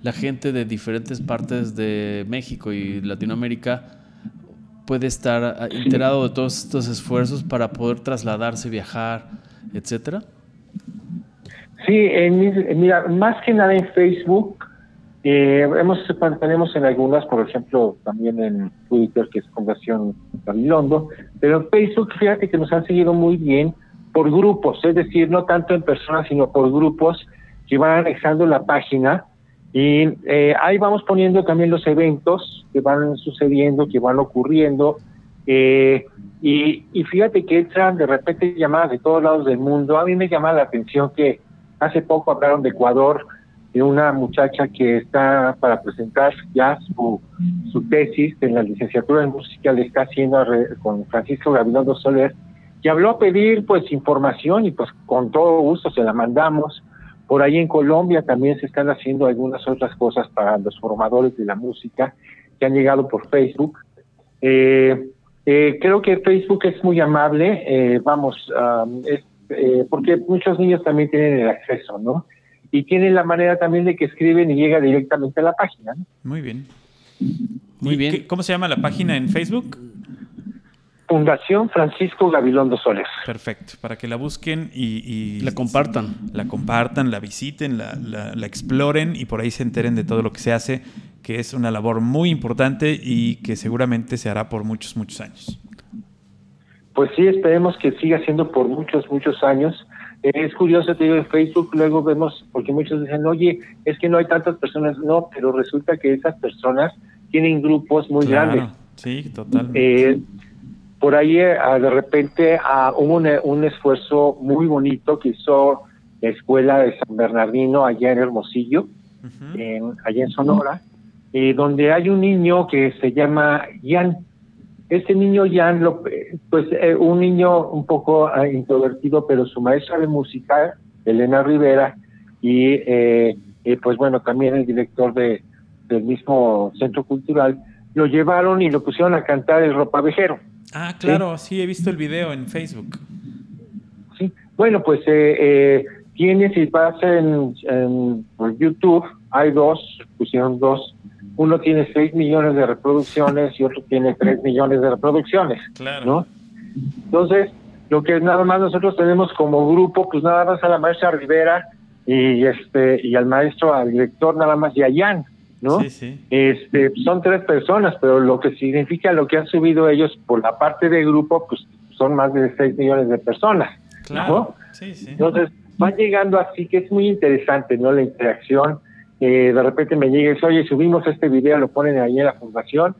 la gente de diferentes partes de México y Latinoamérica puede estar enterado de todos estos esfuerzos para poder trasladarse, viajar, etcétera? Sí, en, mira, más que nada en Facebook, eh, hemos, tenemos en algunas, por ejemplo, también en Twitter, que es Fundación Gabilondo, pero en Facebook, fíjate que nos han seguido muy bien por grupos, es decir, no tanto en personas, sino por grupos que van anexando la página y eh, ahí vamos poniendo también los eventos que van sucediendo, que van ocurriendo. Eh, y, y, fíjate que entran de repente llamadas de todos lados del mundo. A mí me llama la atención que hace poco hablaron de Ecuador, de una muchacha que está para presentar ya su, su tesis en la licenciatura en música, le está haciendo con Francisco Gabilondo Soler, y habló a pedir pues información y pues con todo gusto se la mandamos. Por ahí en Colombia también se están haciendo algunas otras cosas para los formadores de la música que han llegado por Facebook. Eh, eh, creo que Facebook es muy amable, eh, vamos, es, porque muchos niños también tienen el acceso, ¿no? Y tienen la manera también de que escriben y llega directamente a la página. Muy bien. Muy bien. ¿Cómo se llama la página en Facebook? Fundación Francisco Gabilondo Soler. Perfecto, para que la busquen y, la compartan. La compartan, la visiten, la, la, exploren y por ahí se enteren de todo lo que se hace, que es una labor muy importante y que seguramente se hará por muchos, muchos años. Pues sí, esperemos que siga siendo por muchos, muchos años. Es curioso, te digo, en Facebook luego vemos, porque muchos dicen, oye, es que no hay tantas personas. No, pero resulta que esas personas tienen grupos muy grandes. Sí, totalmente. Eh, por ahí eh, de repente hubo un, esfuerzo muy bonito que hizo la escuela de San Bernardino allá en Hermosillo, en, allá en Sonora, eh, donde hay un niño que se llama Jan. Este niño Jan, lo, pues eh, un niño un poco ah, introvertido, pero su maestra de música, Elena Rivera, y pues bueno, también el director de, del mismo centro cultural, lo llevaron y lo pusieron a cantar el ropavejero. Ah, claro, sí, he visto el video en Facebook. Sí, bueno, pues eh, eh, tiene, si vas en, YouTube, hay dos, pusieron dos. Uno tiene 6 millones de reproducciones y otro tiene 3 millones de reproducciones. Claro. ¿no? Entonces, lo que nada más nosotros tenemos como grupo, pues nada más a la maestra Rivera y este y al maestro, al director nada más y a Jan. ¿no? Sí, sí. Este, son tres personas, pero lo que significa lo que han subido ellos por la parte de grupo, pues son más de 6 millones de personas, claro. Sí, sí. Entonces, van llegando así que es muy interesante, ¿no? La interacción. Eh, de repente me llegues, oye, subimos este video, lo ponen ahí en la fundación,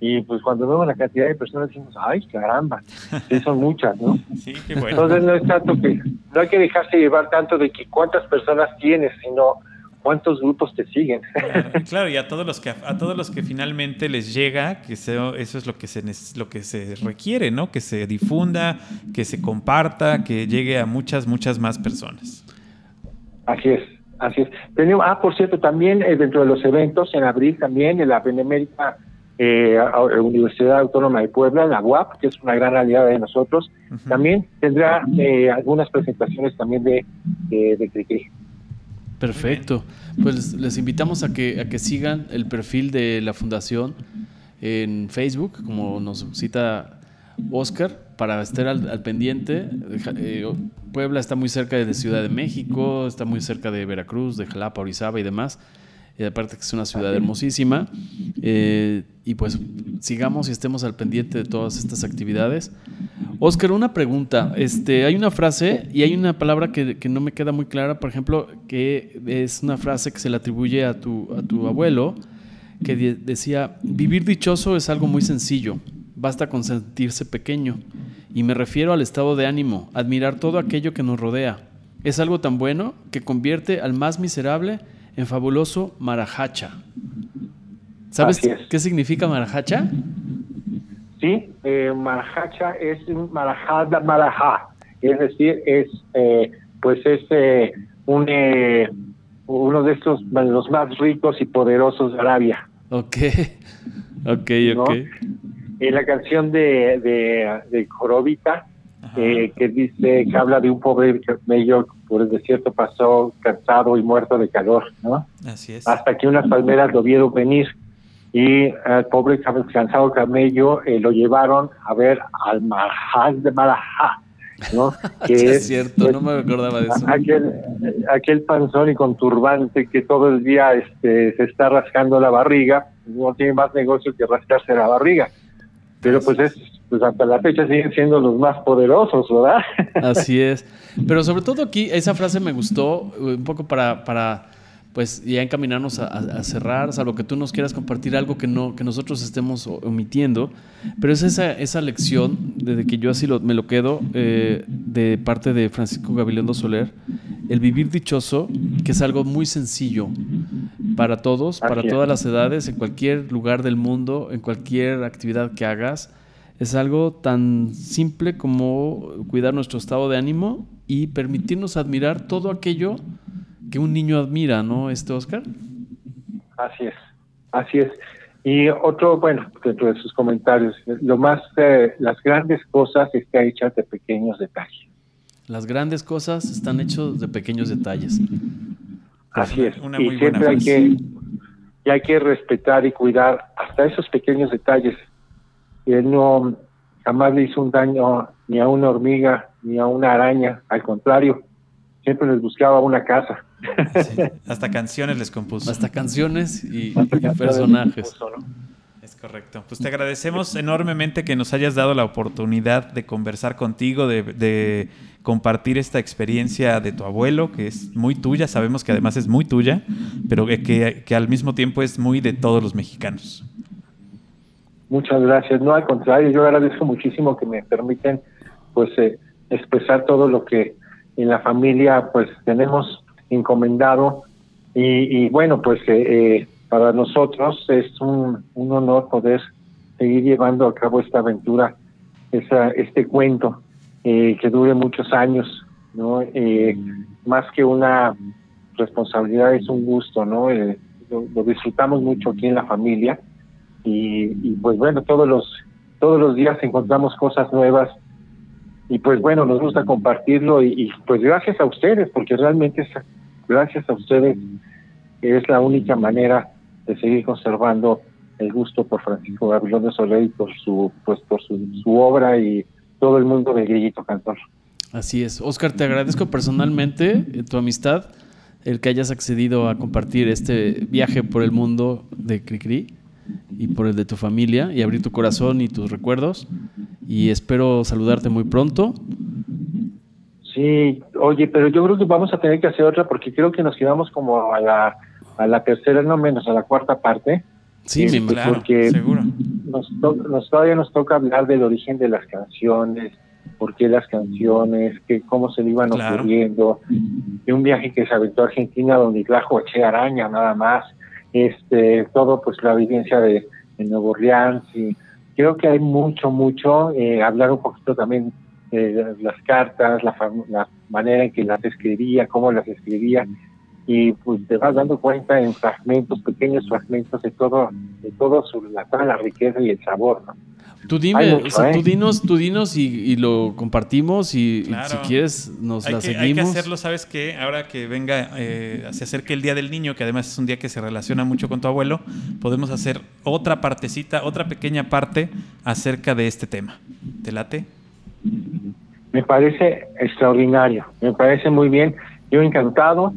y pues cuando vemos la cantidad de personas decimos, ay, caramba, sí son muchas, ¿no? Sí, qué bueno. Entonces no es tanto que, no hay que dejarse llevar tanto de que cuántas personas tienes, sino cuántos grupos te siguen. Claro, y a todos los que a todos los que finalmente les llega, que eso es lo que se lo que se requiere, ¿no? Que se difunda, que se comparta, que llegue a muchas muchas más personas. Así es, así es. Tenemos, ah, por cierto, también eh, dentro de los eventos en abril también en la Benemérita eh, Universidad Autónoma de Puebla, la UAP, que es una gran aliada de nosotros, también tendrá eh, algunas presentaciones también de, de, de Perfecto. Pues les invitamos a que, a que sigan el perfil de la fundación en Facebook, como nos cita Oscar, para estar al, pendiente. Eh, Puebla está muy cerca de Ciudad de México, está muy cerca de Veracruz, de Jalapa, Orizaba y demás y aparte que es una ciudad hermosísima. Eh, y pues sigamos y estemos al pendiente de todas estas actividades. Oscar, una pregunta. Este, hay una frase y hay una palabra que, no me queda muy clara, por ejemplo, que es una frase que se le atribuye a tu, a tu abuelo, que decía, vivir dichoso es algo muy sencillo, basta con sentirse pequeño. Y me refiero al estado de ánimo, admirar todo aquello que nos rodea. Es algo tan bueno que convierte al más miserable en fabuloso Marajacha. ¿Sabes qué significa Marajacha? Sí, eh, Marajacha es Marajada Marajá, es decir, es eh, pues es eh, un, uno de estos los más ricos y poderosos de Arabia. Ok, ok, ok. En la canción de, de, de Jorobita, que dice que habla de un pobre medio por el desierto pasó cansado y muerto de calor, ¿no? Así es. Hasta que unas palmeras lo vieron venir y el pobre cansado camello eh, lo llevaron a ver al Mahal de Marajá, ¿no? Que es, cierto, no me acordaba de eso. Aquel, aquel panzón y con turbante que todo el día este, se está rascando la barriga, no tiene más negocio que rascarse la barriga. Pero pues es pues hasta la fecha siguen siendo los más poderosos, ¿verdad? Así es. Pero sobre todo aquí, esa frase me gustó eh, un poco para, para pues ya encaminarnos a, cerrar, salvo que tú nos quieras compartir algo que no que nosotros estemos omitiendo, pero es esa, esa lección, desde que yo así me lo quedo, eh, de parte de Francisco Gabilondo Soler, el vivir dichoso, que es algo muy sencillo para todos, para todas las edades, en cualquier lugar del mundo, en cualquier actividad que hagas, es algo tan simple como cuidar nuestro estado de ánimo y permitirnos admirar todo aquello que un niño admira, ¿no, este Oscar? Así es, así es. Y otro, bueno, dentro de sus comentarios, lo más, eh, las grandes cosas están hechas de pequeños detalles. Las grandes cosas están hechas de pequeños detalles. Así es. y siempre hay que, y hay que respetar y cuidar hasta esos pequeños detalles no, jamás le hizo un daño ni a una hormiga ni a una araña, al contrario, siempre les buscaba una casa. Hasta canciones les compuso. Hasta canciones y, personajes. Es correcto. Pues te agradecemos enormemente que nos hayas dado la oportunidad de conversar contigo, de, compartir esta experiencia de tu abuelo, que es muy tuya, sabemos que además es muy tuya, pero que, que al mismo tiempo es muy de todos los mexicanos. Muchas gracias. No, al contrario, yo agradezco muchísimo que me permiten pues eh, expresar todo lo que en la familia pues tenemos encomendado. Y, bueno pues eh, eh, para nosotros es un, honor poder seguir llevando a cabo esta aventura esa, este cuento que dure muchos años no más que una responsabilidad es un gusto no lo disfrutamos mucho aquí en la familia. Y, pues bueno, todos los, todos los días encontramos cosas nuevas. Y pues bueno, nos gusta compartirlo y, pues gracias a ustedes, porque realmente es gracias a ustedes es la única manera de seguir conservando el gusto por Francisco Gabriel de Soler y por su pues por su, su obra y todo el mundo de Grillito Cantor. Así es. Oscar, te agradezco personalmente eh, tu amistad, el que hayas accedido a compartir este viaje por el mundo de Cricri y por el de tu familia y abrir tu corazón y tus recuerdos. Y espero saludarte muy pronto. Sí, oye, pero yo creo que vamos a tener que hacer otra porque creo que nos quedamos como a la, a la tercera, no menos, a la cuarta parte. Sí, mi este, porque seguro. Nos, nos, todavía nos toca hablar del origen de las canciones, por qué las canciones, que cómo se le iban ocurriendo, de un viaje que se aventó a Argentina donde trajo Che Araña nada más, este todo pues la vivencia de, Nuevo Orleans y creo que hay mucho mucho eh, hablar un poquito también de las cartas la, la manera en que las escribía cómo las escribía y pues te vas dando cuenta en fragmentos pequeños fragmentos de todo de todo su la, toda la riqueza y el sabor ¿no? Tú dime, o sea, tú ¿eh? dinos, tú dinos y, lo compartimos y, si quieres nos la seguimos. Hay que hacerlo, ¿sabes qué? Ahora que venga, eh, se acerque el Día del Niño, que además es un día que se relaciona mucho con tu abuelo, podemos hacer otra partecita, otra pequeña parte acerca de este tema. ¿Te late? Me parece extraordinario, me parece muy bien. Yo encantado.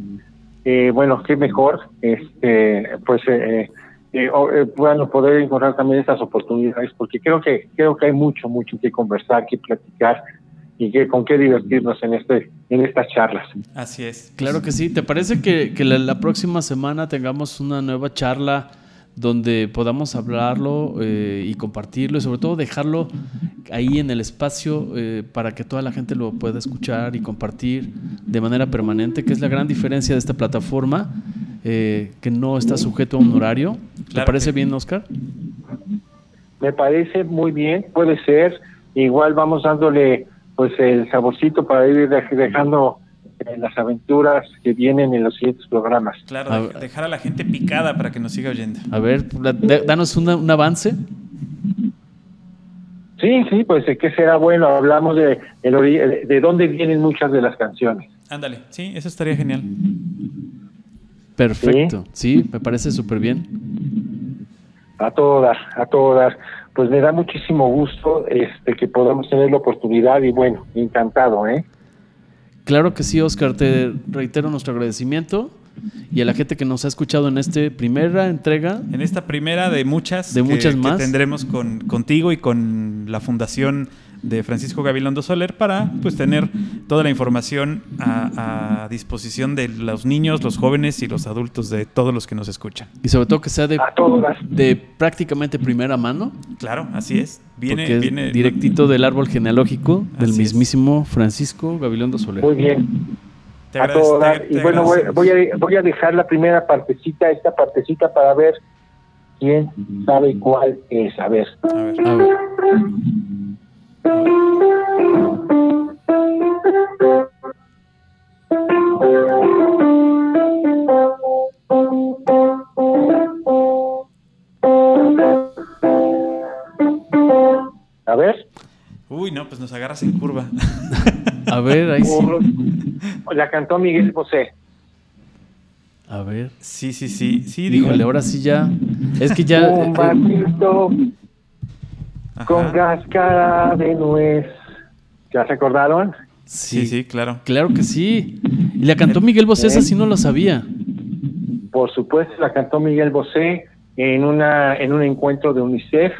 Eh, bueno, qué mejor, este, pues... Eh, eh, bueno, poder encontrar también estas oportunidades, porque creo que creo que hay mucho, mucho que conversar, que platicar y que con qué divertirnos en este en estas charlas. Así es. Claro que sí. ¿Te parece que, que la, próxima semana tengamos una nueva charla donde podamos hablarlo eh, y compartirlo y sobre todo dejarlo ahí en el espacio eh, para que toda la gente lo pueda escuchar y compartir de manera permanente, que es la gran diferencia de esta plataforma eh, que no está sujeto a un horario. ¿Te parece bien, Oscar? Me parece muy bien, puede ser. Igual vamos dándole pues el saborcito para ir dejando eh, las aventuras que vienen en los siguientes programas. Claro, dejar a la gente picada para que nos siga oyendo. A ver, danos un avance. Sí, sí, pues que será bueno. Hablamos de, de dónde vienen muchas de las canciones. Ándale, sí, eso estaría genial. Perfecto, sí, me parece súper bien. A todas, a todas. Pues me da muchísimo gusto este que podamos tener la oportunidad y bueno, encantado, ¿eh? Claro que sí, Oscar, te reitero nuestro agradecimiento y a la gente que nos ha escuchado en esta primera entrega. En esta primera de muchas, de muchas más. que tendremos con, contigo y con la Fundación de Francisco Gabilondo Soler para pues tener toda la información a, disposición de los niños, los jóvenes y los adultos de todos los que nos escuchan. Y sobre todo que sea de, de prácticamente primera mano. Claro, así es. Viene, viene directito del árbol genealógico del mismísimo Francisco Gabilondo Soler. Muy bien. a todas. y bueno, voy, a, voy a dejar la primera partecita, esta partecita para ver quién sabe cuál es. A ver. A ver. A ver. A ver. Uy, no, pues nos agarras en curva. A ver, ahí sí. La cantó Miguel Bosé. A ver. Sí, sí, sí. Sí, Híjole, ahora sí ya. Es que ya. Un con cáscara de nuez. ¿Ya se acordaron? Sí, sí, claro. Claro que sí. Y la cantó Miguel Bosé, esa sí no lo sabía. Por supuesto, la cantó Miguel Bosé en una en un encuentro de UNICEF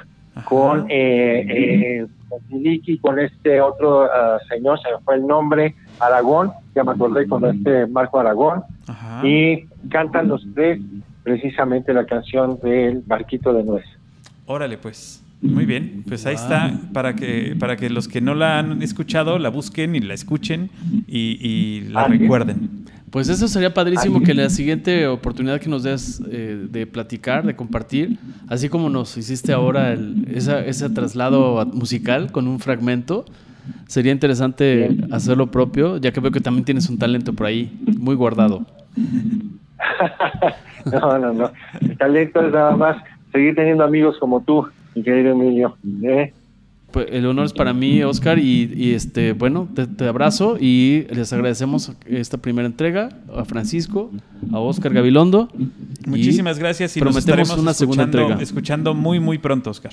con eh, eh, con Miliki, con este otro ah, señor, se me fue el nombre, Aragón, ya me acordé con este Marco Aragón, Ajá. y cantan los tres precisamente la canción del Barquito de Nuez. Órale, pues. Muy bien, pues ahí está para que para que los que no la han escuchado la busquen y la escuchen y, y la recuerden. Pues eso sería padrísimo que la siguiente oportunidad que nos des eh, de platicar, de compartir, así como nos hiciste ahora el- esa- ese traslado musical con un fragmento, sería interesante Bien. hacer lo propio, ya que veo que también tienes un talento por ahí, muy guardado. no, no, no. El talento es nada más seguir teniendo amigos como tú, mi querido Emilio. ¿eh? Pues el honor es para mí, Oscar, y, y, este, bueno, te, te abrazo y les agradecemos esta primera entrega a Francisco, a Oscar Gabilondo. y Muchísimas gracias y nos prometemos estaremos una segunda entrega. escuchando muy muy pronto, Oscar.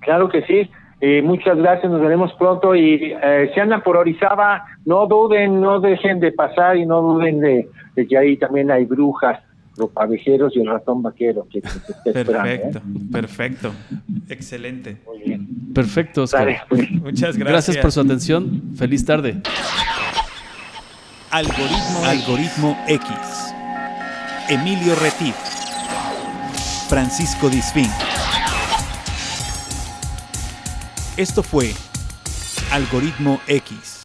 Claro que sí. Eh, muchas gracias, nos veremos pronto y eh, si andan por Orizaba, no duden, no dejen de pasar y no duden de, de que ahí también hay brujas, los pavejeros y el ratón vaquero que, que te está esperando. ¿eh? Perfecto, perfecto. Excelente. Muy bien. Perfecto, Oscar. Dale, pues. Muchas gracias. Gracias por su atención. Feliz tarde. Algoritmo, Algoritmo X. Emilio Retif. Francisco Disfín. Esto fue Algoritmo X.